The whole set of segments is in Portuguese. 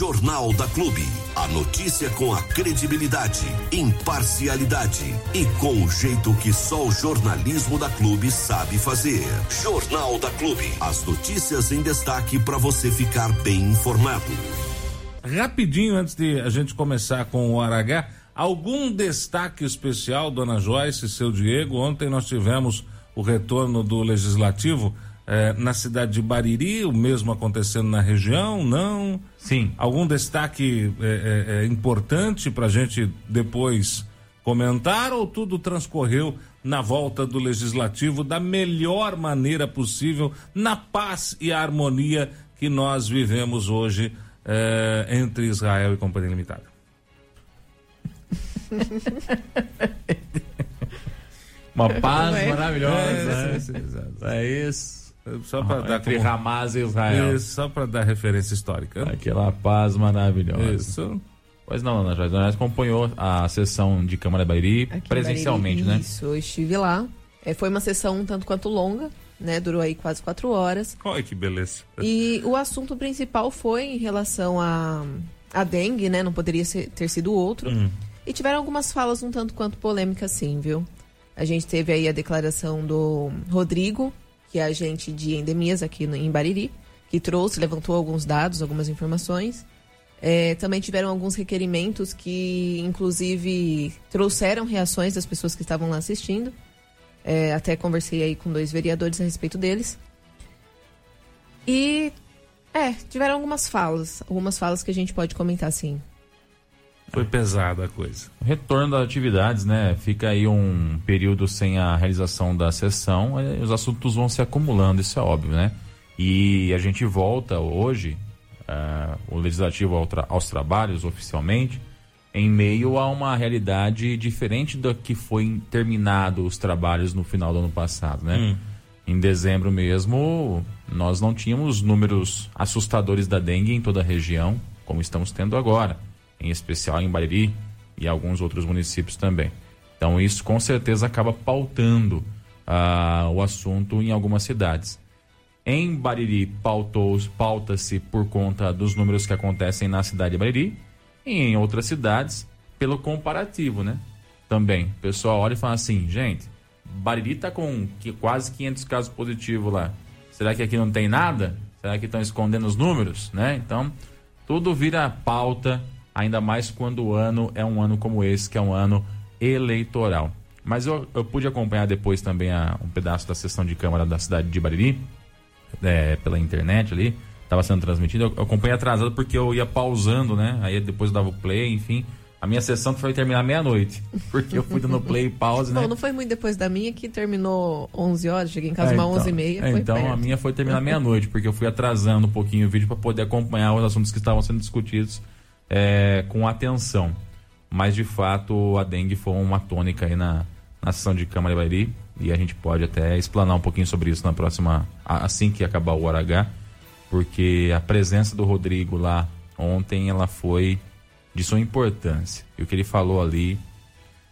Jornal da Clube. A notícia com a credibilidade, imparcialidade e com o jeito que só o jornalismo da Clube sabe fazer. Jornal da Clube. As notícias em destaque para você ficar bem informado. Rapidinho antes de a gente começar com o Aragá, algum destaque especial, dona Joyce e seu Diego? Ontem nós tivemos o retorno do legislativo é, na cidade de Bariri, o mesmo acontecendo na região, não? Sim. Algum destaque é, é, é importante para a gente depois comentar ou tudo transcorreu na volta do legislativo da melhor maneira possível, na paz e harmonia que nós vivemos hoje é, entre Israel e Companhia Limitada? Uma paz é? maravilhosa. É, é, é isso. Só para ah, dar entre como... Hamas e Israel. Isso, só para dar referência histórica. Aquela paz maravilhosa. Isso. Pois não, Ana Joyce, nós acompanhou a sessão de Câmara Bariri Aqui presencialmente, Bariri, né? Isso, eu estive lá. É, foi uma sessão um tanto quanto longa, né? Durou aí quase quatro horas. Olha que beleza. E o assunto principal foi em relação a, a dengue, né? Não poderia ser, ter sido outro. Hum. E tiveram algumas falas um tanto quanto polêmicas, sim, viu? A gente teve aí a declaração do Rodrigo, que é agente de endemias aqui no, em Bariri, que trouxe, levantou alguns dados, algumas informações. É, também tiveram alguns requerimentos que, inclusive, trouxeram reações das pessoas que estavam lá assistindo. É, até conversei aí com dois vereadores a respeito deles. E, é, tiveram algumas falas, algumas falas que a gente pode comentar, sim. Foi pesada a coisa. Retorno das atividades, né? Fica aí um período sem a realização da sessão, os assuntos vão se acumulando, isso é óbvio, né? E a gente volta hoje, uh, o legislativo ao tra aos trabalhos oficialmente, em meio a uma realidade diferente da que foi terminado os trabalhos no final do ano passado, né? Hum. Em dezembro mesmo, nós não tínhamos números assustadores da dengue em toda a região, como estamos tendo agora em especial em Bariri e alguns outros municípios também. Então isso com certeza acaba pautando uh, o assunto em algumas cidades. Em Bariri pauta-se por conta dos números que acontecem na cidade de Bariri e em outras cidades pelo comparativo, né? Também. O pessoal olha e fala assim, gente, Bariri está com quase 500 casos positivos lá. Será que aqui não tem nada? Será que estão escondendo os números, né? Então, tudo vira pauta ainda mais quando o ano é um ano como esse, que é um ano eleitoral. Mas eu, eu pude acompanhar depois também a, um pedaço da sessão de Câmara da cidade de Bariri, é, pela internet ali, estava sendo transmitido. Eu, eu acompanhei atrasado porque eu ia pausando, né? Aí depois eu dava o play, enfim. A minha sessão foi terminar meia-noite, porque eu fui dando play e pause, né? Não, não foi muito depois da minha, que terminou 11 horas, cheguei em casa é, uma então, 11 e meia. É, então perto. a minha foi terminar meia-noite, porque eu fui atrasando um pouquinho o vídeo para poder acompanhar os assuntos que estavam sendo discutidos é, com atenção. Mas de fato a dengue foi uma tônica aí na, na sessão de Câmara Bairi e a gente pode até explanar um pouquinho sobre isso na próxima, assim que acabar o hora H, porque a presença do Rodrigo lá ontem ela foi de sua importância. E o que ele falou ali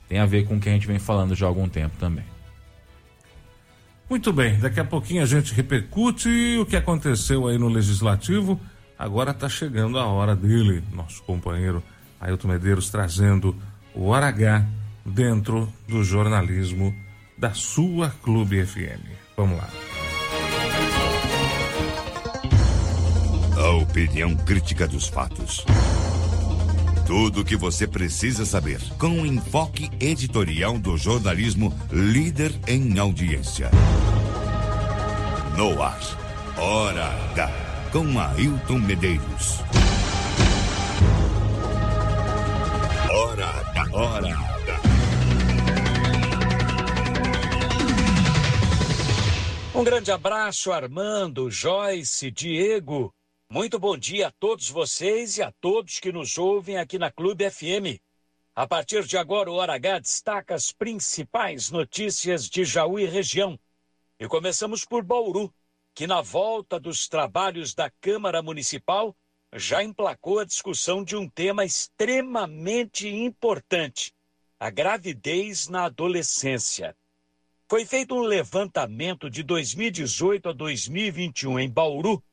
tem a ver com o que a gente vem falando já há algum tempo também. Muito bem, daqui a pouquinho a gente repercute o que aconteceu aí no Legislativo. Agora está chegando a hora dele, nosso companheiro Ailton Medeiros, trazendo o Hora dentro do jornalismo da sua Clube FM. Vamos lá. A opinião crítica dos fatos. Tudo o que você precisa saber com o enfoque editorial do jornalismo líder em audiência. No ar, Hora H com Ailton Medeiros. Hora da hora. Um grande abraço, Armando, Joyce, Diego. Muito bom dia a todos vocês e a todos que nos ouvem aqui na Clube FM. A partir de agora, o Hora H destaca as principais notícias de Jaú e região. E começamos por Bauru, que, na volta dos trabalhos da Câmara Municipal, já emplacou a discussão de um tema extremamente importante: a gravidez na adolescência. Foi feito um levantamento de 2018 a 2021 em Bauru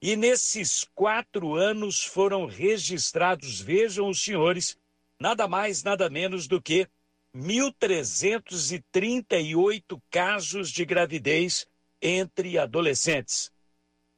E nesses quatro anos foram registrados, vejam os senhores, nada mais, nada menos do que 1.338 casos de gravidez entre adolescentes.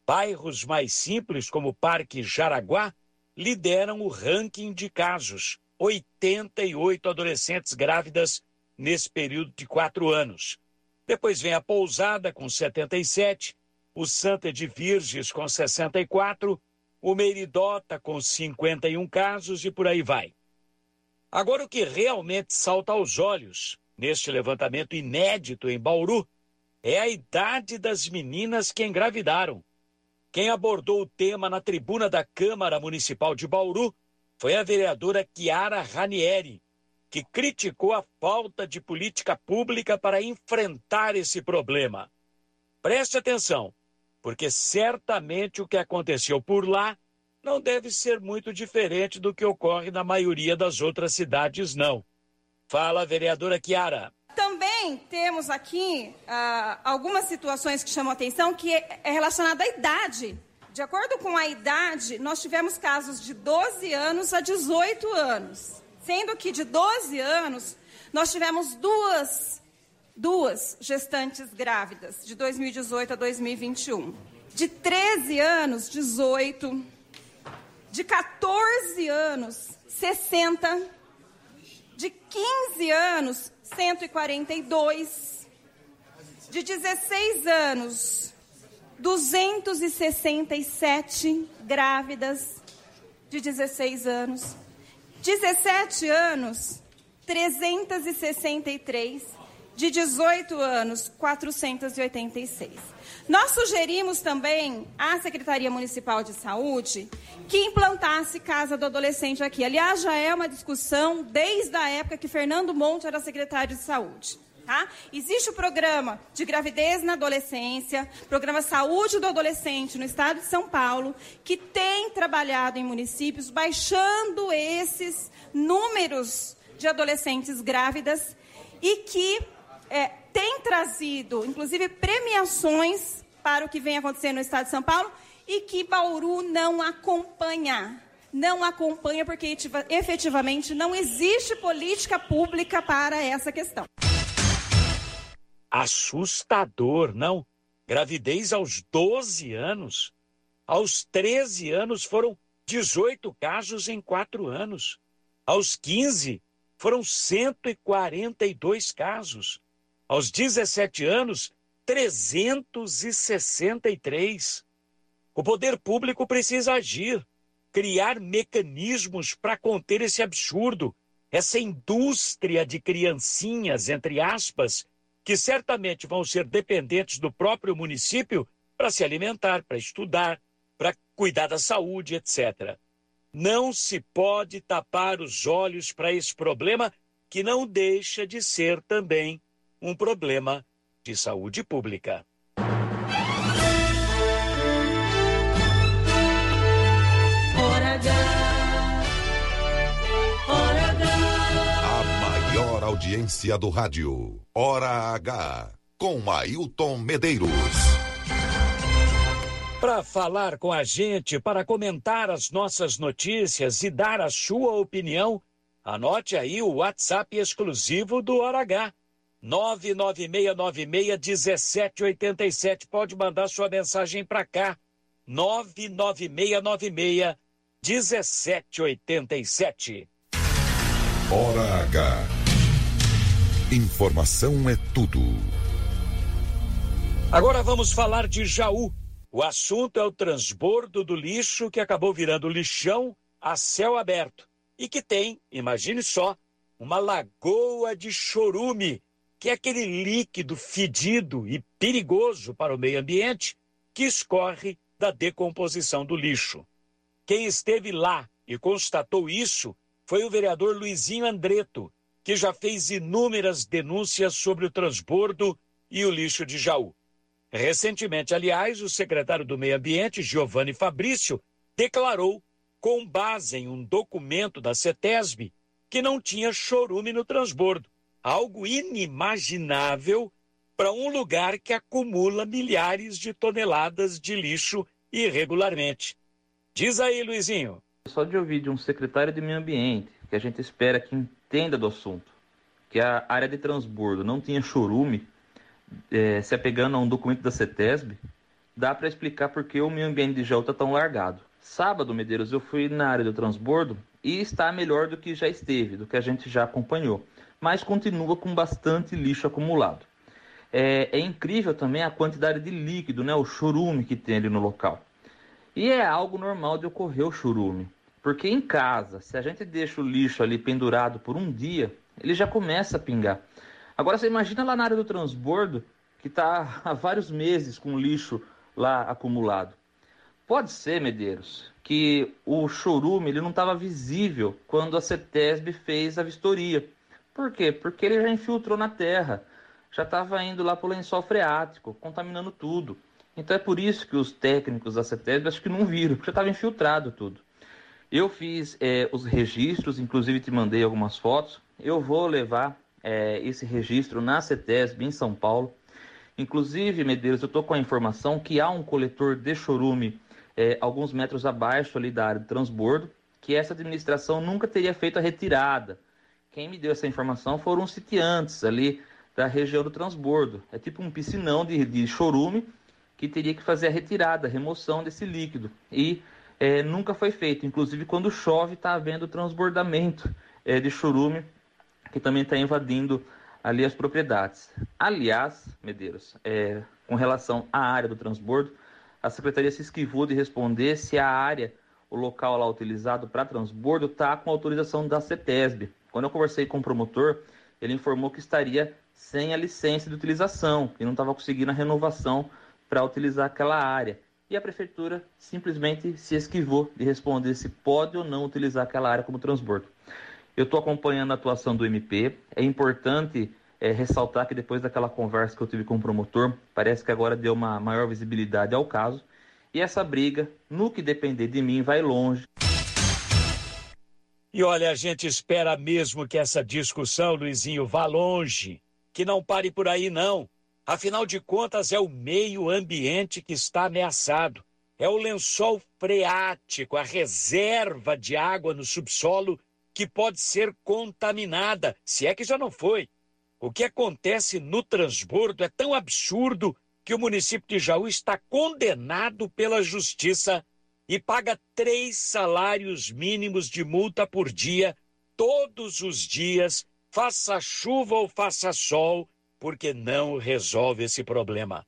Bairros mais simples, como o Parque Jaraguá, lideram o ranking de casos. 88 adolescentes grávidas nesse período de quatro anos. Depois vem a Pousada, com 77, o Santa de Virges, com 64, o Meridota, com 51 casos e por aí vai. Agora, o que realmente salta aos olhos neste levantamento inédito em Bauru é a idade das meninas que engravidaram. Quem abordou o tema na tribuna da Câmara Municipal de Bauru foi a vereadora Chiara Ranieri, que criticou a falta de política pública para enfrentar esse problema. Preste atenção, porque certamente o que aconteceu por lá não deve ser muito diferente do que ocorre na maioria das outras cidades, não. Fala, vereadora Chiara. Também temos aqui ah, algumas situações que chamam atenção, que é, é relacionada à idade. De acordo com a idade, nós tivemos casos de 12 anos a 18 anos. Sendo que de 12 anos, nós tivemos duas, duas gestantes grávidas, de 2018 a 2021. De 13 anos, 18 de 14 anos, 60, de 15 anos, 142, de 16 anos, 267 grávidas de 16 anos, 17 anos, 363, de 18 anos, 486. Nós sugerimos também à Secretaria Municipal de Saúde que implantasse Casa do Adolescente aqui. Aliás, já é uma discussão desde a época que Fernando Monte era secretário de Saúde. Tá? Existe o programa de gravidez na adolescência, programa Saúde do Adolescente no estado de São Paulo, que tem trabalhado em municípios baixando esses números de adolescentes grávidas e que é, tem trazido, inclusive, premiações para o que vem acontecendo no estado de São Paulo e que Bauru não acompanha. Não acompanha porque efetivamente não existe política pública para essa questão. Assustador, não? Gravidez aos 12 anos. Aos 13 anos foram 18 casos em 4 anos. Aos 15 foram 142 casos. Aos 17 anos, 363. O poder público precisa agir, criar mecanismos para conter esse absurdo, essa indústria de criancinhas, entre aspas, que certamente vão ser dependentes do próprio município para se alimentar, para estudar, para cuidar da saúde, etc. Não se pode tapar os olhos para esse problema que não deixa de ser também um problema de saúde pública. A maior audiência do rádio. Hora H. Com Ailton Medeiros. Para falar com a gente, para comentar as nossas notícias e dar a sua opinião, anote aí o WhatsApp exclusivo do Hora H. 996961787. Pode mandar sua mensagem para cá. 996961787. Hora H. Informação é tudo. Agora vamos falar de Jaú. O assunto é o transbordo do lixo que acabou virando lixão a céu aberto e que tem, imagine só, uma lagoa de chorume que é aquele líquido fedido e perigoso para o meio ambiente que escorre da decomposição do lixo. Quem esteve lá e constatou isso foi o vereador Luizinho Andreto, que já fez inúmeras denúncias sobre o transbordo e o lixo de Jaú. Recentemente, aliás, o secretário do Meio Ambiente, Giovanni Fabrício, declarou, com base em um documento da CETESB, que não tinha chorume no transbordo algo inimaginável para um lugar que acumula milhares de toneladas de lixo irregularmente. Diz aí, Luizinho. Só de ouvir de um secretário de meio ambiente, que a gente espera que entenda do assunto, que a área de transbordo não tinha chorume, é, se apegando a um documento da CETESB, dá para explicar por que o meio ambiente de Jaú está tão largado. Sábado, Medeiros, eu fui na área do transbordo e está melhor do que já esteve, do que a gente já acompanhou, mas continua com bastante lixo acumulado. É, é incrível também a quantidade de líquido, né, o churume que tem ali no local. E é algo normal de ocorrer o churume, porque em casa, se a gente deixa o lixo ali pendurado por um dia, ele já começa a pingar. Agora você imagina lá na área do transbordo, que está há vários meses com lixo lá acumulado. Pode ser, Medeiros, que o chorume ele não estava visível quando a CETESB fez a vistoria. Por quê? Porque ele já infiltrou na terra, já estava indo lá para o lençol freático, contaminando tudo. Então é por isso que os técnicos da CETESB acho que não viram, porque já estava infiltrado tudo. Eu fiz é, os registros, inclusive te mandei algumas fotos. Eu vou levar é, esse registro na CETESB em São Paulo. Inclusive, Medeiros, eu estou com a informação que há um coletor de chorume é, alguns metros abaixo ali da área de transbordo, que essa administração nunca teria feito a retirada. Quem me deu essa informação foram os sitiantes ali da região do transbordo. É tipo um piscinão de, de chorume que teria que fazer a retirada, a remoção desse líquido. E é, nunca foi feito. Inclusive, quando chove, está havendo transbordamento é, de chorume, que também está invadindo ali as propriedades. Aliás, Medeiros, é, com relação à área do transbordo, a secretaria se esquivou de responder se a área, o local lá utilizado para transbordo, está com autorização da CETESB. Quando eu conversei com o promotor, ele informou que estaria sem a licença de utilização e não estava conseguindo a renovação para utilizar aquela área. E a prefeitura simplesmente se esquivou de responder se pode ou não utilizar aquela área como transbordo. Eu estou acompanhando a atuação do MP. É importante é, ressaltar que depois daquela conversa que eu tive com o promotor, parece que agora deu uma maior visibilidade ao caso. E essa briga, no que depender de mim, vai longe. E olha, a gente espera mesmo que essa discussão, Luizinho, vá longe, que não pare por aí, não. Afinal de contas, é o meio ambiente que está ameaçado. É o lençol freático, a reserva de água no subsolo que pode ser contaminada, se é que já não foi. O que acontece no transbordo é tão absurdo que o município de Jaú está condenado pela justiça e paga três salários mínimos de multa por dia, todos os dias, faça chuva ou faça sol, porque não resolve esse problema.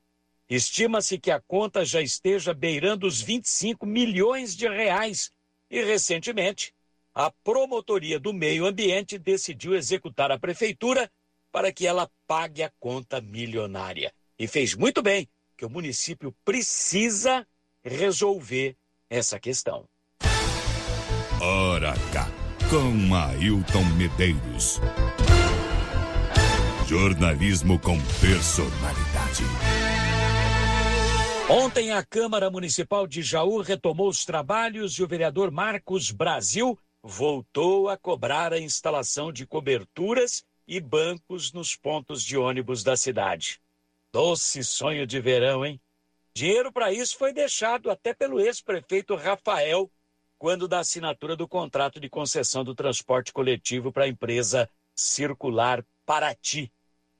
Estima-se que a conta já esteja beirando os 25 milhões de reais e, recentemente, a Promotoria do Meio Ambiente decidiu executar a prefeitura para que ela pague a conta milionária. E fez muito bem, que o município precisa resolver essa questão. Ora cá, com Ailton Medeiros. Jornalismo com personalidade. Ontem a Câmara Municipal de Jaú retomou os trabalhos e o vereador Marcos Brasil voltou a cobrar a instalação de coberturas e bancos nos pontos de ônibus da cidade. Doce sonho de verão, hein? Dinheiro para isso foi deixado até pelo ex-prefeito Rafael, quando da assinatura do contrato de concessão do transporte coletivo para a empresa Circular Paraty.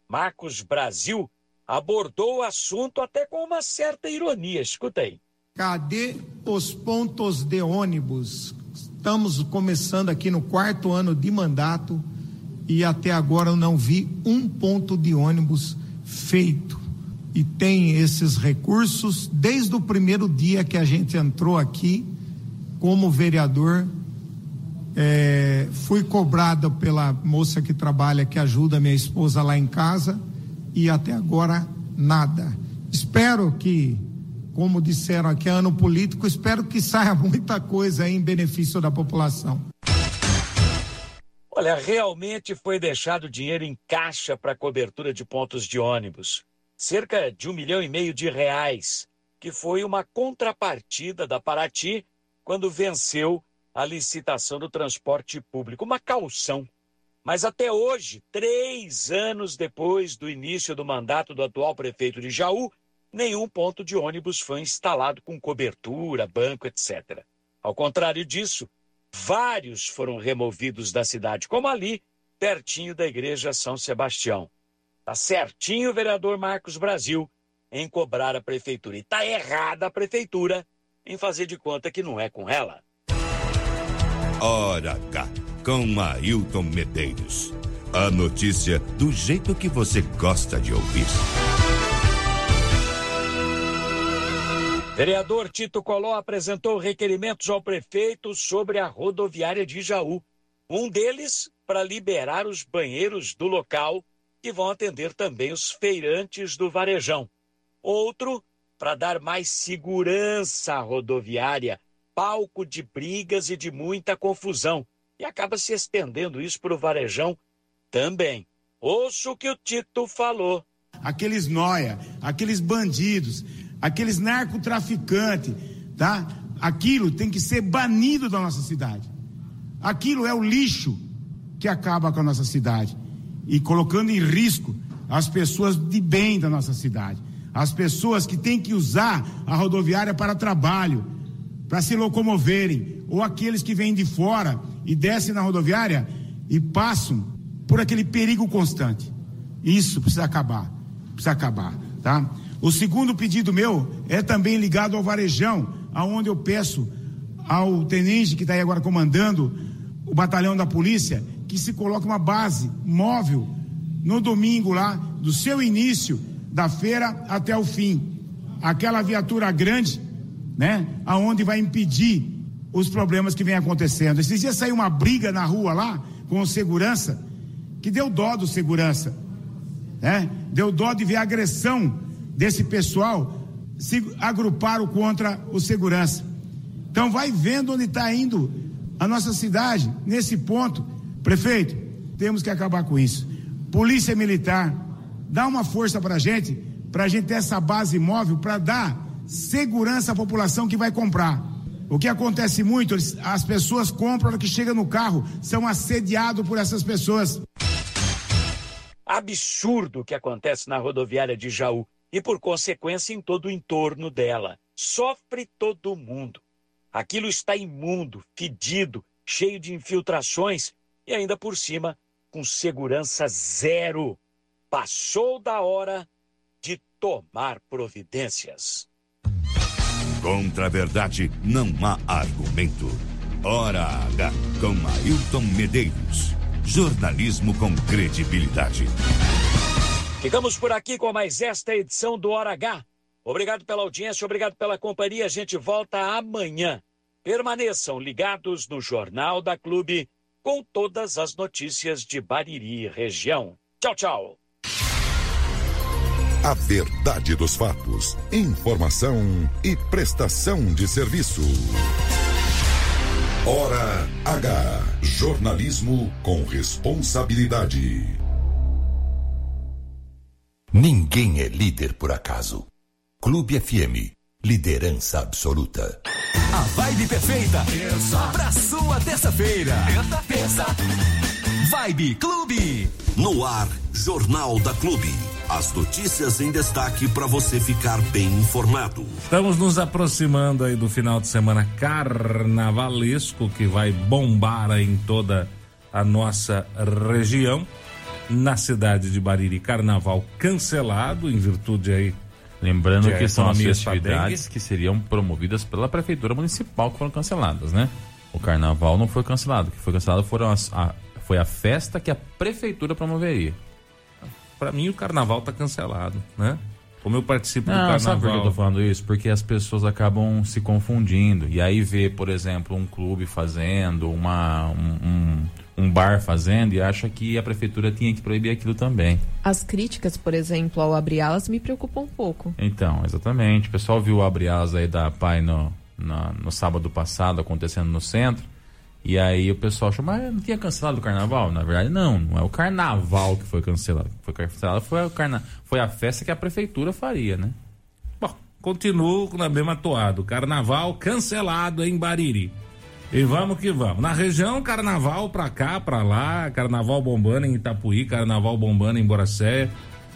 Marcos Brasil abordou o assunto até com uma certa ironia. Escuta aí. Cadê os pontos de ônibus? Estamos começando aqui no quarto ano de mandato e até agora eu não vi um ponto de ônibus feito. E tem esses recursos desde o primeiro dia que a gente entrou aqui como vereador. É, fui cobrado pela moça que trabalha, que ajuda minha esposa lá em casa, e até agora nada. Espero que, como disseram aqui, é ano político, espero que saia muita coisa em benefício da população. Olha, realmente foi deixado dinheiro em caixa para cobertura de pontos de ônibus. Cerca de um milhão e meio de reais, que foi uma contrapartida da Paraty quando venceu a licitação do transporte público, uma calção. Mas até hoje, três anos depois do início do mandato do atual prefeito de Jaú, nenhum ponto de ônibus foi instalado com cobertura, banco, etc. Ao contrário disso, vários foram removidos da cidade, como ali, pertinho da igreja São Sebastião. Tá certinho o vereador Marcos Brasil em cobrar a prefeitura. E tá errada a prefeitura em fazer de conta que não é com ela. Hora H, com Ailton Medeiros. A notícia do jeito que você gosta de ouvir. Vereador Tito Coló apresentou requerimentos ao prefeito sobre a rodoviária de Jaú. Um deles para liberar os banheiros do local, que vão atender também os feirantes do Varejão. Outro para dar mais segurança à rodoviária, palco de brigas e de muita confusão. E acaba se estendendo isso para o Varejão também. Ouço o que o Tito falou. Aqueles noia, aqueles bandidos, aqueles narcotraficantes, tá? Aquilo tem que ser banido da nossa cidade. Aquilo é o lixo que acaba com a nossa cidade e colocando em risco as pessoas de bem da nossa cidade as pessoas que têm que usar a rodoviária para trabalho, para se locomoverem, ou aqueles que vêm de fora e descem na rodoviária e passam por aquele perigo constante. Isso precisa acabar, precisa acabar, tá? O segundo pedido meu é também ligado ao varejão, aonde eu peço ao tenente que está aí agora comandando o batalhão da polícia que se coloque uma base móvel no domingo lá do seu início da feira até o fim. Aquela viatura grande, né? Aonde vai impedir os problemas que vem acontecendo. Esses dias saiu uma briga na rua lá com o segurança, que deu dó do segurança, né? Deu dó de ver a agressão desse pessoal se agruparam contra o segurança. Então vai vendo onde está indo a nossa cidade nesse ponto. Prefeito, temos que acabar com isso. Polícia Militar, dá uma força para a gente, para a gente ter essa base móvel para dar segurança à população que vai comprar. O que acontece muito, as pessoas compram, que chega no carro, são assediados por essas pessoas. Absurdo que acontece na rodoviária de Jaú e, por consequência, em todo o entorno dela. Sofre todo mundo. Aquilo está imundo, fedido, cheio de infiltrações e ainda por cima com segurança zero passou da hora de tomar providências. Contra a verdade não há argumento. Hora H com Ailton Medeiros. Jornalismo com credibilidade. Ficamos por aqui com mais esta edição do Hora H. Obrigado pela audiência, obrigado pela companhia. A gente volta amanhã. Permaneçam ligados no Jornal da Clube com todas as notícias de Bariri região. Tchau, tchau. A verdade dos fatos, informação e prestação de serviço. Hora H. Jornalismo com responsabilidade. Ninguém é líder por acaso. Clube FM. Liderança absoluta. A vibe perfeita para sua terça-feira. Terça, terça. Vibe Clube. No ar, Jornal da Clube. As notícias em destaque para você ficar bem informado. Estamos nos aproximando aí do final de semana carnavalesco que vai bombar em toda a nossa região. Na cidade de Bariri, carnaval cancelado em virtude aí Lembrando que são as festividades que seriam promovidas pela prefeitura municipal que foram canceladas, né? O carnaval não foi cancelado. O que foi cancelado foram as, a, foi a festa que a prefeitura promoveria para mim o carnaval tá cancelado, né? Como eu participo não, do carnaval. Sabe por que eu tô falando isso? Porque as pessoas acabam se confundindo. E aí vê, por exemplo, um clube fazendo, uma, um, um, um, bar fazendo e acha que a prefeitura tinha que proibir aquilo também. As críticas, por exemplo, ao Abrialas me preocupam um pouco. Então, exatamente. O pessoal viu o Abrialas aí da PAI no, no, no sábado passado acontecendo no centro. E aí o pessoal achou, mas não tinha cancelado o carnaval? Na verdade, não, não é o carnaval que foi cancelado. O foi cancelado foi, o carna... foi a festa que a prefeitura faria, né? Bom, continuo na mesma toada. Carnaval cancelado em Bariri. E vamos que vamos. Na região, carnaval pra cá, pra lá, carnaval bombando em Itapuí, carnaval bombando em Boracéia.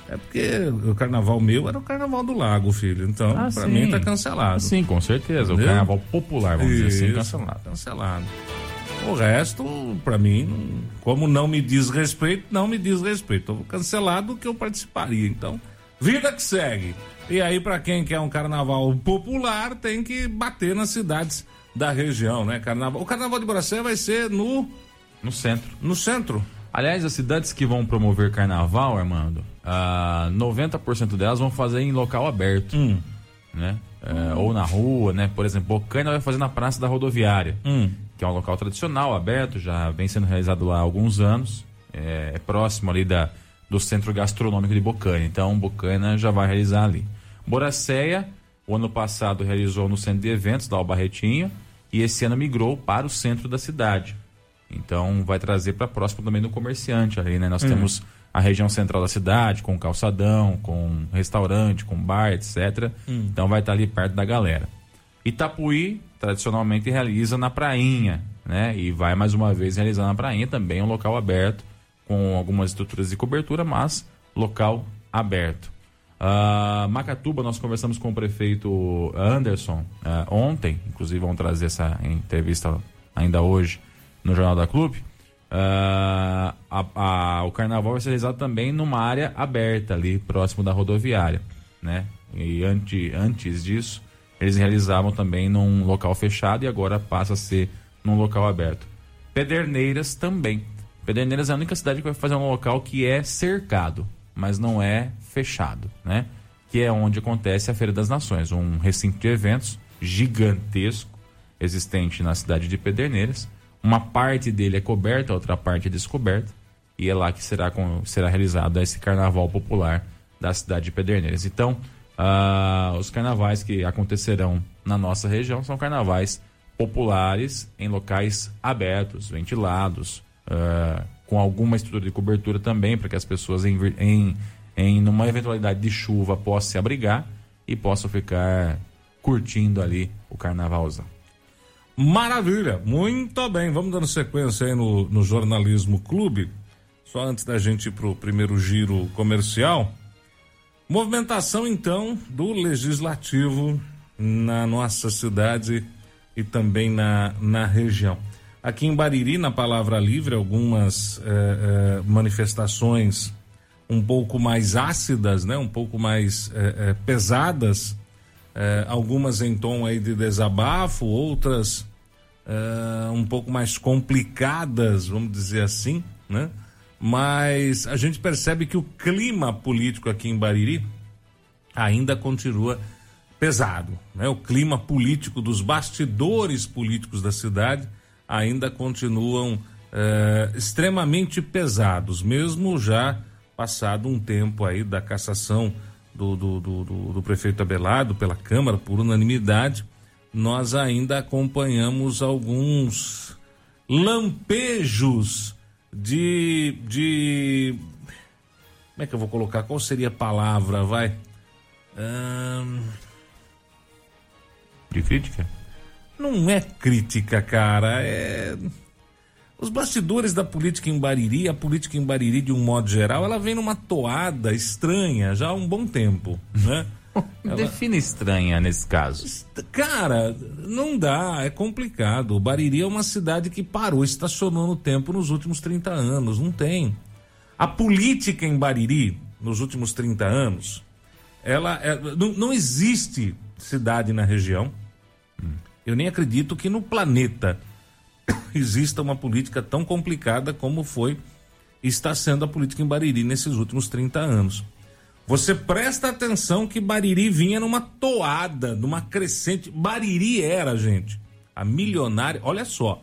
É porque o carnaval meu era o carnaval do lago, filho. Então, Ah, pra sim. mim tá cancelado. Sim, com certeza. O Entendeu? carnaval popular, vamos dizer assim, Isso, cancelado. Cancelado. O resto, pra mim, como não me diz respeito, não me diz respeito. Eu vou cancelar do que eu participaria. Então, vida que segue. E aí, pra quem quer um carnaval popular, tem que bater nas cidades da região, né? Carnaval. O carnaval de Boracé vai ser no, No centro. no centro. Aliás, as cidades que vão promover carnaval, Armando, ah, 90% delas vão fazer em local aberto. Hum. Né? É, ou na rua, né? Por exemplo, Bocaina vai fazer na Praça da Rodoviária, Hum. Que é um local tradicional, aberto, já vem sendo realizado lá há alguns anos. É, é próximo ali da, do centro gastronômico de Bocaina. Então, Bocaina já vai realizar ali. Boracéia, o ano passado realizou no centro de eventos da Albarretinho e esse ano migrou para o centro da cidade. Então vai trazer para próximo também do comerciante ali, né? Nós temos a região central da cidade, com calçadão, com restaurante, com bar, etc. Então vai estar ali perto da galera. Itapuí, tradicionalmente, realiza na prainha, né? E vai mais uma vez realizar na prainha também, um local aberto, com algumas estruturas de cobertura, mas local aberto. Ah, Macatuba, nós conversamos com o prefeito Anderson ah, ontem, inclusive vamos trazer essa entrevista ainda hoje no Jornal da Clube. Ah, a- a- o carnaval vai ser realizado também numa área aberta ali, próximo da rodoviária, né? E ante, antes disso, eles realizavam também num local fechado e agora passa a ser num local aberto. Pederneiras também. Pederneiras é a única cidade que vai fazer um local que é cercado, mas não é fechado, né? Que é onde acontece a Feira das Nações, um recinto de eventos gigantesco existente na cidade de Pederneiras. Uma parte dele é coberta, a outra parte é descoberta, e é lá que será, será realizado esse carnaval popular da cidade de Pederneiras. Então, ah, os carnavais que acontecerão na nossa região são carnavais populares em locais abertos, ventilados, ah, com alguma estrutura de cobertura também, para que as pessoas, em, em, em numa eventualidade de chuva, possam se abrigar e possam ficar curtindo ali o carnavalzão. Maravilha, muito bem. Vamos dando sequência aí no, no Jornalismo Clube. Só antes da gente ir pro primeiro giro comercial. Movimentação, então, do Legislativo na nossa cidade e também na, na região. Aqui em Bariri, na Palavra Livre, algumas eh, eh, manifestações um pouco mais ácidas, né? um pouco mais eh, eh, pesadas, eh, algumas em tom aí de desabafo, outras eh, um pouco mais complicadas, vamos dizer assim, né? Mas a gente percebe que o clima político aqui em Bariri ainda continua pesado, né? O clima político dos bastidores políticos da cidade ainda continuam eh, extremamente pesados, mesmo já passado um tempo aí da cassação do, do, do, do- prefeito Abelardo pela Câmara por unanimidade, nós ainda acompanhamos alguns lampejos de, de como é que eu vou colocar? Qual seria a palavra? Vai. De crítica? não é crítica, cara. É. Os bastidores da política em Bariri, a política em Bariri, de um modo geral, ela vem numa toada estranha já há um bom tempo, né? Ela- Defina estranha nesse caso. Cara, não dá, é complicado. O Bariri é uma cidade que parou, estacionou no tempo nos últimos 30 anos, não tem. A política em Bariri, nos últimos 30 anos, ela é- não, não existe cidade na região. Eu nem acredito que no planeta exista uma política tão complicada como foi e está sendo a política em Bariri nesses últimos 30 anos. Você presta atenção que Bariri vinha numa toada, numa crescente. Bariri era, gente, a milionária. Olha só.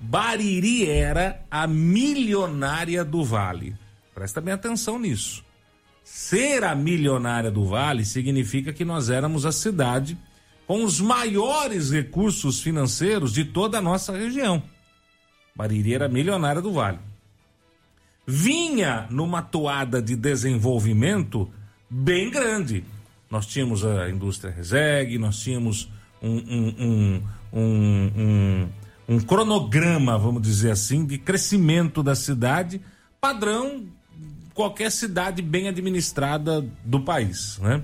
Bariri era a milionária do Vale. Presta bem atenção nisso. Ser a milionária do Vale significa que nós éramos a cidade com os maiores recursos financeiros de toda a nossa região. Bariri era a milionária do Vale vinha numa toada de desenvolvimento bem grande. Nós tínhamos a indústria Reseg, nós tínhamos um, um, um, um, cronograma, vamos dizer assim, de crescimento da cidade, padrão qualquer cidade bem administrada do país, né?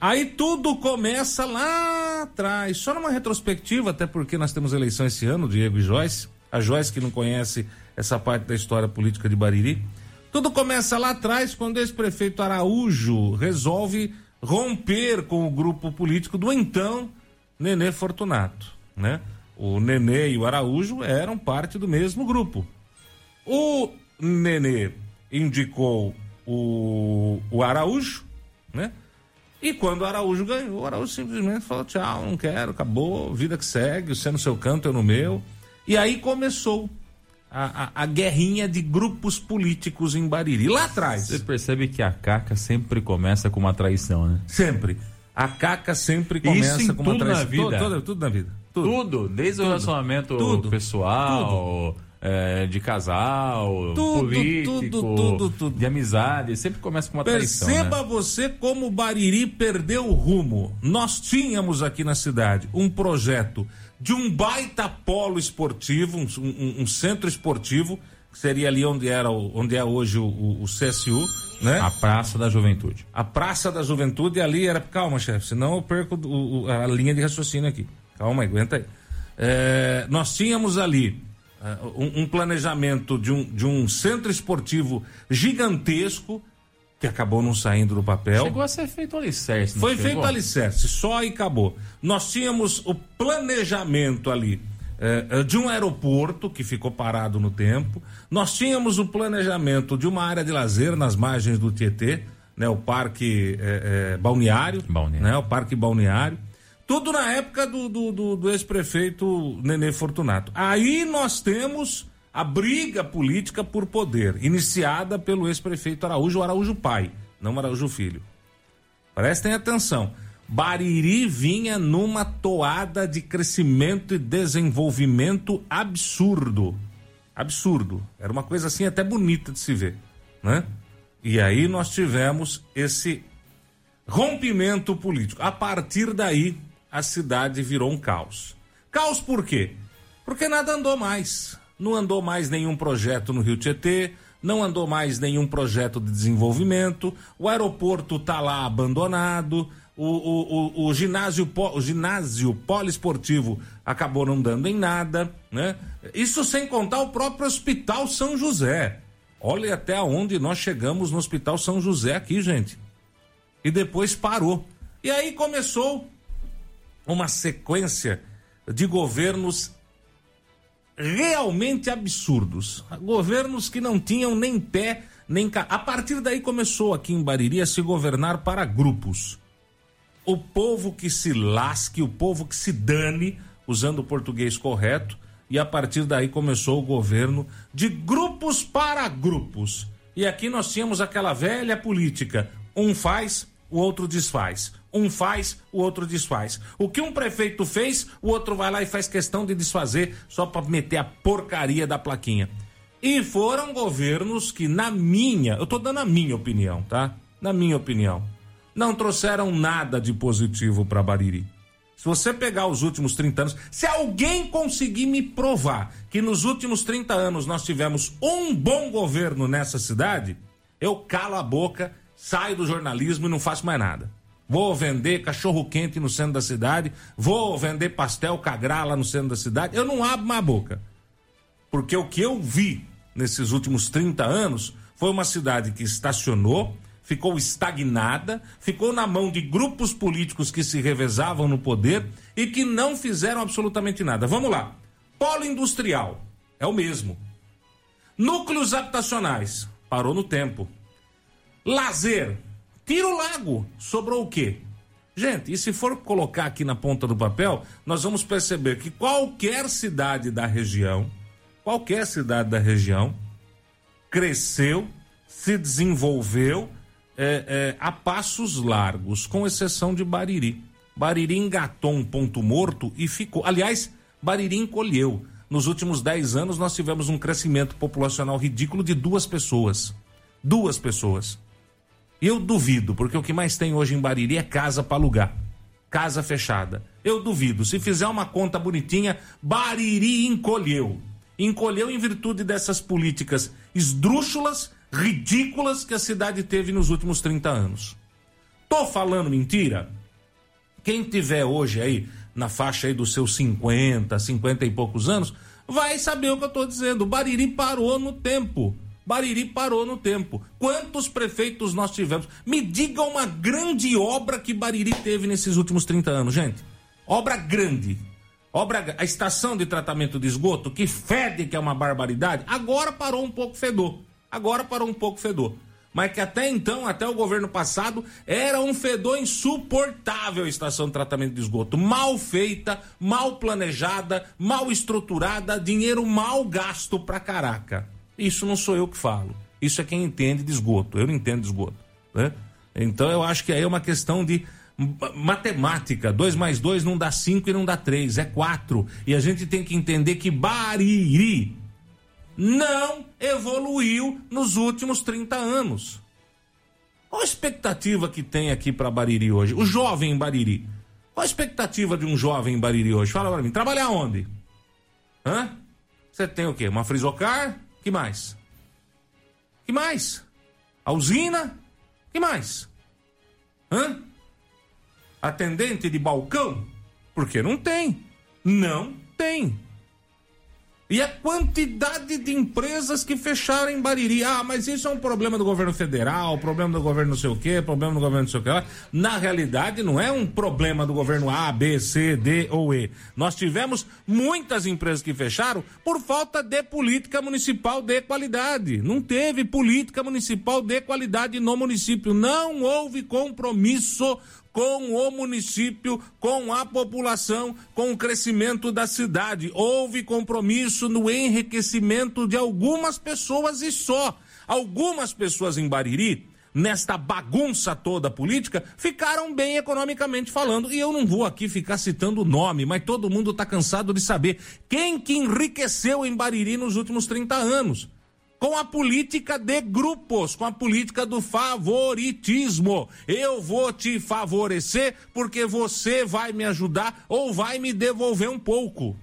Aí tudo começa lá atrás, só numa retrospectiva, até porque nós temos eleição esse ano, Diego e Joyce. A Joyce que não conhece essa parte da história política de Bariri. Tudo começa lá atrás, quando esse prefeito Araújo resolve romper com o grupo político do então Nenê Fortunato, né? O Nenê e o Araújo eram parte do mesmo grupo. O Nenê indicou o, o Araújo, né? E quando o Araújo ganhou, o Araújo simplesmente falou: tchau, não quero, acabou, vida que segue, você no seu canto, eu no meu. E aí começou a, a, a, guerrinha de grupos políticos em Bariri. Lá atrás. Você percebe que a caca sempre começa com uma traição, né? Sempre. A caca sempre começa Isso com uma tudo traição. Na vida. Tudo, tudo, tudo na vida. Tudo, tudo desde tudo. o relacionamento tudo. pessoal, é, de casal, político, de amizade, sempre começa com uma Perceba traição. Perceba né? você como Bariri perdeu o rumo. Nós tínhamos aqui na cidade um projeto de um baita polo esportivo, um, um, um centro esportivo, que seria ali onde era onde é hoje o, o, o, CSU, né? A Praça da Juventude. A Praça da Juventude ali era. Calma, chefe, senão eu perco o, a linha de raciocínio aqui. Calma, aguenta aí. É, nós tínhamos ali uh, um, um, planejamento de um, de um centro esportivo gigantesco que acabou não saindo do papel. Chegou a ser feito alicerce. Foi chegou? feito alicerce, só e acabou. Nós tínhamos o planejamento ali eh, de um aeroporto que ficou parado no tempo. Nós tínhamos o planejamento de uma área de lazer nas margens do Tietê, né, o parque eh, eh, balneário, balneário, né, o parque balneário. Tudo na época do, do, do, do ex-prefeito Nenê Fortunato. Aí nós temos a briga política por poder, iniciada pelo ex-prefeito Araújo, Araújo pai, não Araújo filho. Prestem atenção. Bariri vinha numa toada de crescimento e desenvolvimento absurdo. Absurdo. Era uma coisa assim até bonita de se ver, né? E aí nós tivemos esse rompimento político. A partir daí, a cidade virou um caos. Caos por quê? Porque nada andou mais. Não andou mais nenhum projeto no Rio Tietê, não andou mais nenhum projeto de desenvolvimento, o aeroporto está lá abandonado, o, o, o, o, ginásio, o ginásio poliesportivo acabou não dando em nada, né? Isso sem contar o próprio Hospital São José. Olha até onde nós chegamos no Hospital São José aqui, gente. E depois parou. E aí começou uma sequência de governos realmente absurdos. Governos que não tinham nem pé, nem ca... A partir daí começou aqui em Bariri a se governar para grupos. O povo que se lasque, o povo que se dane, usando o português correto, e a partir daí começou o governo de grupos para grupos. E aqui nós tínhamos aquela velha política: um faz, o outro desfaz. Um faz, o outro desfaz. O que um prefeito fez, o outro vai lá e faz questão de desfazer só para meter a porcaria da plaquinha. E foram governos que, na minha, eu tô dando a minha opinião, tá? Na minha opinião, não trouxeram nada de positivo para Bariri. Se você pegar os últimos 30 anos, se alguém conseguir me provar que nos últimos 30 anos nós tivemos um bom governo nessa cidade, eu calo a boca, saio do jornalismo e não faço mais nada. Vou vender cachorro quente no centro da cidade, vou vender pastel cagrá lá no centro da cidade. Eu não abro mais boca. Porque o que eu vi nesses últimos 30 anos foi uma cidade que estacionou, ficou estagnada, ficou na mão de grupos políticos que se revezavam no poder e que não fizeram absolutamente nada. Vamos lá. Polo industrial é o mesmo. Núcleos habitacionais parou no tempo. Lazer Tira o lago, sobrou o quê? Gente, e se for colocar aqui na ponta do papel, nós vamos perceber que qualquer cidade da região, qualquer cidade da região, cresceu, se desenvolveu é, é, a passos largos, com exceção de Bariri. Bariri engatou um ponto morto e ficou. Aliás, Bariri encolheu. Nos últimos 10 anos, nós tivemos um crescimento populacional ridículo de duas pessoas. Duas pessoas. Eu duvido, porque o que mais tem hoje em Bariri é casa para alugar. Casa fechada. Eu duvido. Se fizer uma conta bonitinha, Bariri encolheu. Encolheu em virtude dessas políticas esdrúxulas, ridículas que a cidade teve nos últimos 30 anos. Tô falando mentira? Quem tiver hoje aí na faixa aí dos seus 50, 50 e poucos anos, vai saber o que eu tô dizendo. Bariri parou no tempo. Bariri parou no tempo. Quantos prefeitos nós tivemos? Me diga uma grande obra que Bariri teve nesses últimos 30 anos, gente. Obra grande. Obra, a estação de tratamento de esgoto, que fede, que é uma barbaridade, agora parou um pouco fedor. Agora parou um pouco fedor. Mas que até então, até o governo passado, era um fedor insuportável a estação de tratamento de esgoto. Mal feita, mal planejada, mal estruturada, dinheiro mal gasto pra caraca. Isso não sou eu que falo. Isso é quem entende de esgoto. Eu não entendo de esgoto. Né? Então eu acho que aí é uma questão de matemática. 2 mais 2 não dá 5 e não dá 3, é 4. E a gente tem que entender que Bariri não evoluiu nos últimos 30 anos. Qual a expectativa que tem aqui para Bariri hoje? O jovem em Bariri. Qual a expectativa de um jovem em Bariri hoje? Fala para mim. Trabalhar onde? Hã? Você tem o quê? Uma frisocar? Que mais? Que mais? A usina? Que mais? Hã? Atendente de balcão? Porque não tem. Não tem. E a quantidade de empresas que fecharam em Bariri. Ah, mas isso é um problema do governo federal, problema do governo não sei o quê, problema do governo não sei o quê. Na realidade, não é um problema do governo A, B, C, D ou E. Nós tivemos muitas empresas que fecharam por falta de política municipal de qualidade. Não teve política municipal de qualidade no município. Não houve compromisso com o município, com a população, com o crescimento da cidade. Houve compromisso no enriquecimento de algumas pessoas e só. Algumas pessoas em Bariri, nesta bagunça toda política, ficaram bem economicamente falando. E eu não vou aqui ficar citando o nome, mas todo mundo está cansado de saber quem que enriqueceu em Bariri nos últimos 30 anos com a política de grupos, com a política do favoritismo. Eu vou te favorecer porque você vai me ajudar ou vai me devolver um pouco.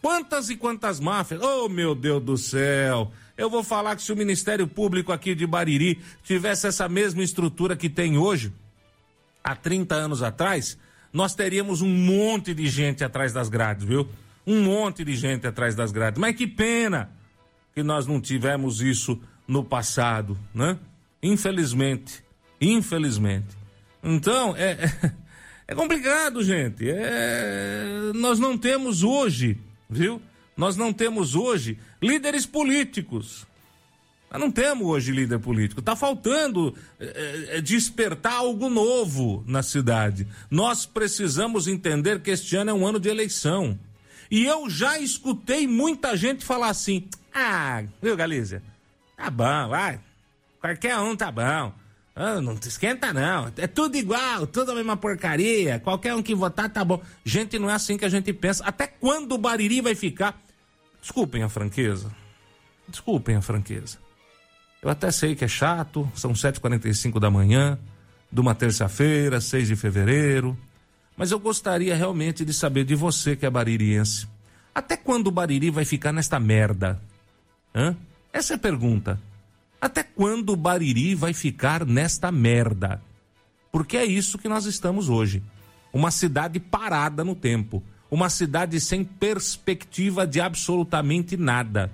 Quantas e quantas máfias? Oh, meu Deus do céu! Eu vou falar que se o Ministério Público aqui de Bariri tivesse essa mesma estrutura que tem hoje, há 30 anos atrás, nós teríamos um monte de gente atrás das grades, viu? Um monte de gente atrás das grades. Mas que pena! Que nós não tivemos isso no passado, né? Infelizmente, infelizmente. Então, é, é, complicado, gente. É, nós não temos hoje, viu? Nós não temos hoje líderes políticos. Nós não temos hoje líder político. Está faltando é, é, despertar algo novo na cidade. Nós precisamos entender que este ano é um ano de eleição. E eu já escutei muita gente falar assim: ah, viu, Galícia? Tá bom, vai. Qualquer um tá bom. Ah, não te esquenta, não. É tudo igual, tudo a mesma porcaria. Qualquer um que votar tá bom. Gente, não é assim que a gente pensa. Até quando o Bariri vai ficar? Desculpem a franqueza. Desculpem a franqueza. Eu até sei que é chato, são 7h45 da manhã, de uma terça-feira, 6 de fevereiro. Mas eu gostaria realmente de saber de você que é baririense. Até quando o Bariri vai ficar nesta merda? Hã? Essa é a pergunta. Até quando o Bariri vai ficar nesta merda? Porque é isso que nós estamos hoje. Uma cidade parada no tempo. Uma cidade sem perspectiva de absolutamente nada.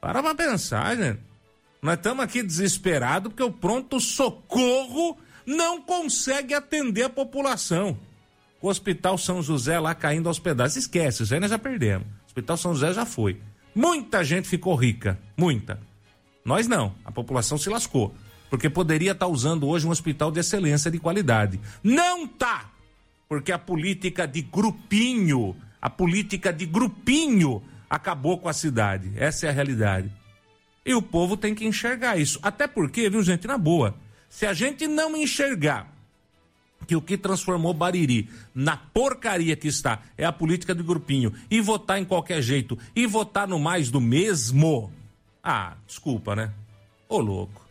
Para pra pensar, gente. Nós estamos aqui desesperados porque o pronto-socorro não consegue atender a população. O Hospital São José lá caindo aos pedaços. Esquece, isso aí nós já perdemos. O Hospital São José já foi. Muita gente ficou rica, muita. Nós não, a população se lascou, porque poderia estar usando hoje um hospital de excelência de qualidade. Não tá, porque a política de grupinho, a política de grupinho acabou com a cidade. Essa é a realidade. E o povo tem que enxergar isso. Até porque, viu, gente, na boa, se a gente não enxergar que o que transformou Bariri na porcaria que está é a política do grupinho e votar em qualquer jeito e votar no mais do mesmo. Ah, desculpa, né? Ô louco.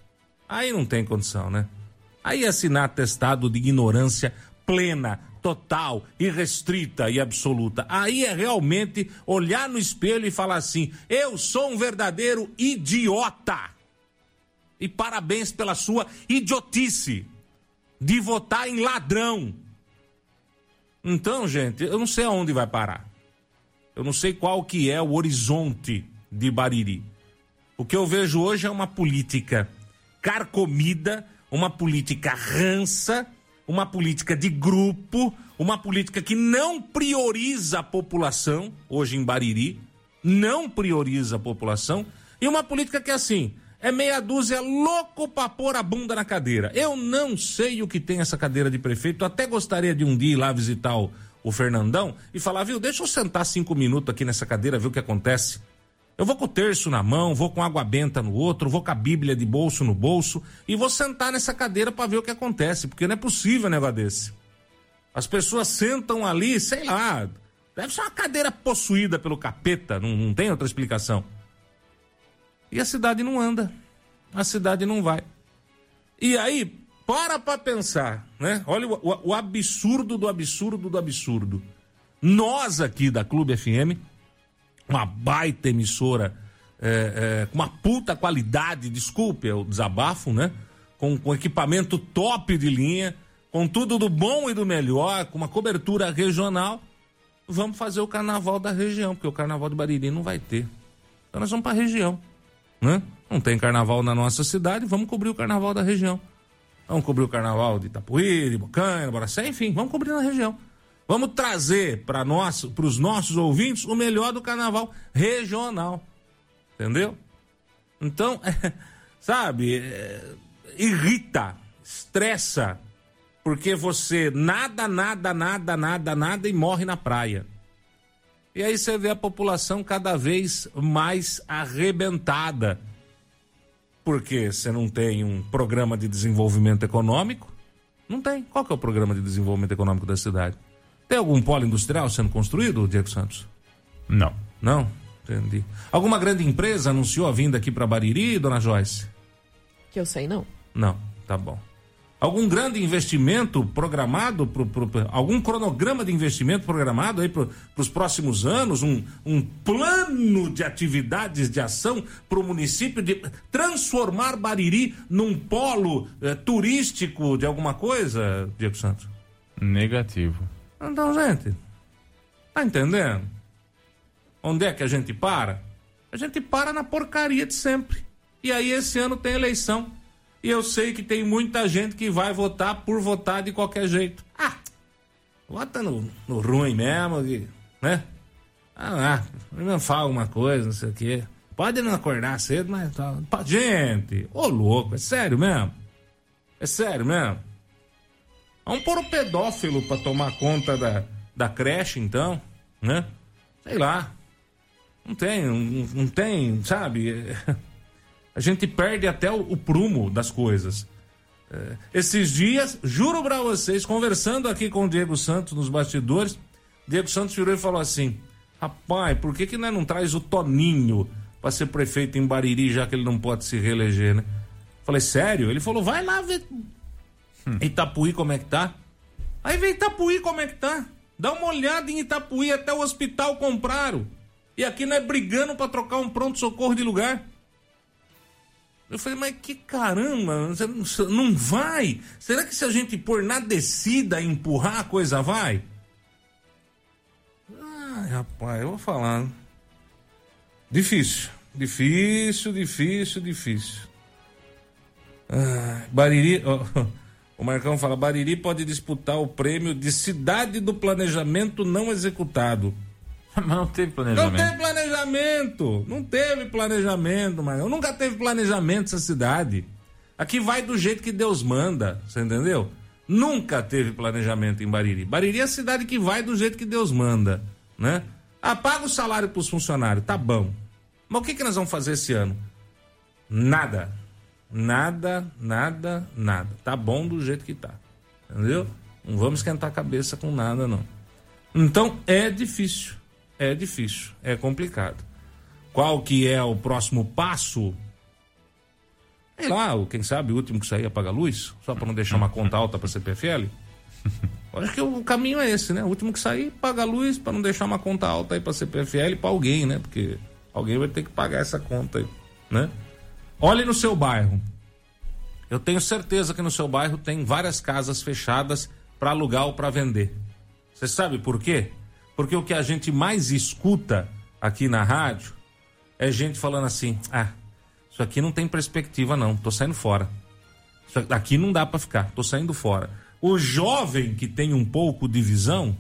Aí não tem condição, né? Aí assinar atestado de ignorância plena, total, irrestrita e absoluta. Aí é realmente olhar no espelho e falar assim: eu sou um verdadeiro idiota. E parabéns pela sua idiotice de votar em ladrão. Então, gente, eu não sei aonde vai parar. Eu não sei qual que é o horizonte de Bariri. O que eu vejo hoje é uma política carcomida, uma política rança, uma política de grupo, uma política que não prioriza a população, hoje em Bariri, não prioriza a população, e uma política que é assim, é meia dúzia louco pra pôr a bunda na cadeira. Eu não sei o que tem essa cadeira de prefeito, até gostaria de um dia ir lá visitar o, o Fernandão e falar, viu, deixa eu sentar cinco minutos aqui nessa cadeira, ver o que acontece. Eu vou com o terço na mão, vou com água benta no outro, vou com a Bíblia de bolso no bolso e vou sentar nessa cadeira para ver o que acontece, porque não é possível um negócio desse. As pessoas sentam ali, sei lá, deve ser uma cadeira possuída pelo capeta, não, não tem outra explicação. E a cidade não anda, a cidade não vai. E aí, para pra pensar, né? Olha o, o, o absurdo do absurdo do absurdo. Nós aqui da Clube FM, uma baita emissora, é, é, com uma puta qualidade, desculpe é o desabafo, né? Com, com equipamento top de linha, com tudo do bom e do melhor, com uma cobertura regional, vamos fazer o carnaval da região, porque o carnaval de Bariri não vai ter. Então nós vamos para a região, né? Não tem carnaval na nossa cidade, vamos cobrir o carnaval da região. Vamos cobrir o carnaval de Itapuí, de Bocaina, Boracé, enfim, vamos cobrir na região. Vamos trazer para nós, para os nossos ouvintes, o melhor do carnaval regional. Entendeu? Então, sabe, é, irrita, estressa, porque você nada, nada, nada, nada, nada e morre na praia. E aí você vê a população cada vez mais arrebentada. Porque você não tem um programa de desenvolvimento econômico? Não tem. Qual que é o programa de desenvolvimento econômico da cidade? Tem algum polo industrial sendo construído, Diego Santos? Não. Não? Entendi. Alguma grande empresa anunciou a vinda aqui para Bariri, dona Joyce? Que eu sei, não. Não, tá bom. Algum grande investimento programado, pro, pro, algum cronograma de investimento programado aí para os próximos anos? Um, um plano de atividades de ação para o município de transformar Bariri num polo eh, turístico de alguma coisa, Diego Santos? Negativo. Então, gente, tá entendendo? Onde é que a gente para? A gente para na porcaria de sempre. E aí esse ano tem eleição. E eu sei que tem muita gente que vai votar por votar de qualquer jeito. Ah, vota no, no ruim mesmo, né? Ah, ah, não fala alguma coisa, não sei o quê. Pode não acordar cedo, mas. tá- Gente, ô louco, é sério mesmo? É sério mesmo? Vamos pôr o pedófilo pra tomar conta da, da creche, então, né? Sei lá. Não tem, não, não tem, sabe? A gente perde até o, o prumo das coisas. É, esses dias, juro pra vocês, conversando aqui com o Diego Santos nos bastidores, Diego Santos virou e falou assim: Rapaz, por que, que nós não traz o Toninho pra ser prefeito em Bariri, já que ele não pode se reeleger, né? Falei, sério? Ele falou, vai lá ver Itapuí como é que tá. Aí vem Itapuí como é que tá. Dá uma olhada em Itapuí, até o hospital compraram. E aqui não é brigando pra trocar um pronto-socorro de lugar. Eu falei, mas que caramba, não- vai? Será que se a gente pôr na descida e empurrar, a coisa vai? Ai, rapaz, eu vou falar. Difícil, difícil, difícil, difícil. Ah, Bariri, ó, o Marcão fala, Bariri pode disputar o prêmio de cidade do planejamento não executado. Mas não teve Não planejamento. teve planejamento. Não teve planejamento, Marcão. Nunca teve planejamento essa cidade. Aqui vai do jeito que Deus manda, você entendeu? Nunca teve planejamento em Bariri. Bariri é a cidade que vai do jeito que Deus manda, né? Ah, paga o salário pros funcionários, tá bom. Mas o que, que nós vamos fazer esse ano? Nada. Nada, nada, nada. Tá bom do jeito que tá. Entendeu? Não vamos esquentar a cabeça com nada, não. Então é difícil. É difícil. É complicado. Qual que é o próximo passo? Sei lá, quem sabe o último que sair apaga a luz, só para não deixar uma conta alta para CPFL. Acho que o caminho é esse, né? O último que sair, paga a luz para não deixar uma conta alta aí para CPFL para alguém, né? Porque alguém vai ter que pagar essa conta aí, né? Olhe no seu bairro. Eu tenho certeza que no seu bairro tem várias casas fechadas para alugar ou para vender. Você sabe por quê? Porque o que a gente mais escuta aqui na rádio é gente falando assim: "Ah, isso aqui não tem perspectiva não, tô saindo fora. Isso aqui não dá para ficar, tô saindo fora". O jovem que tem um pouco de visão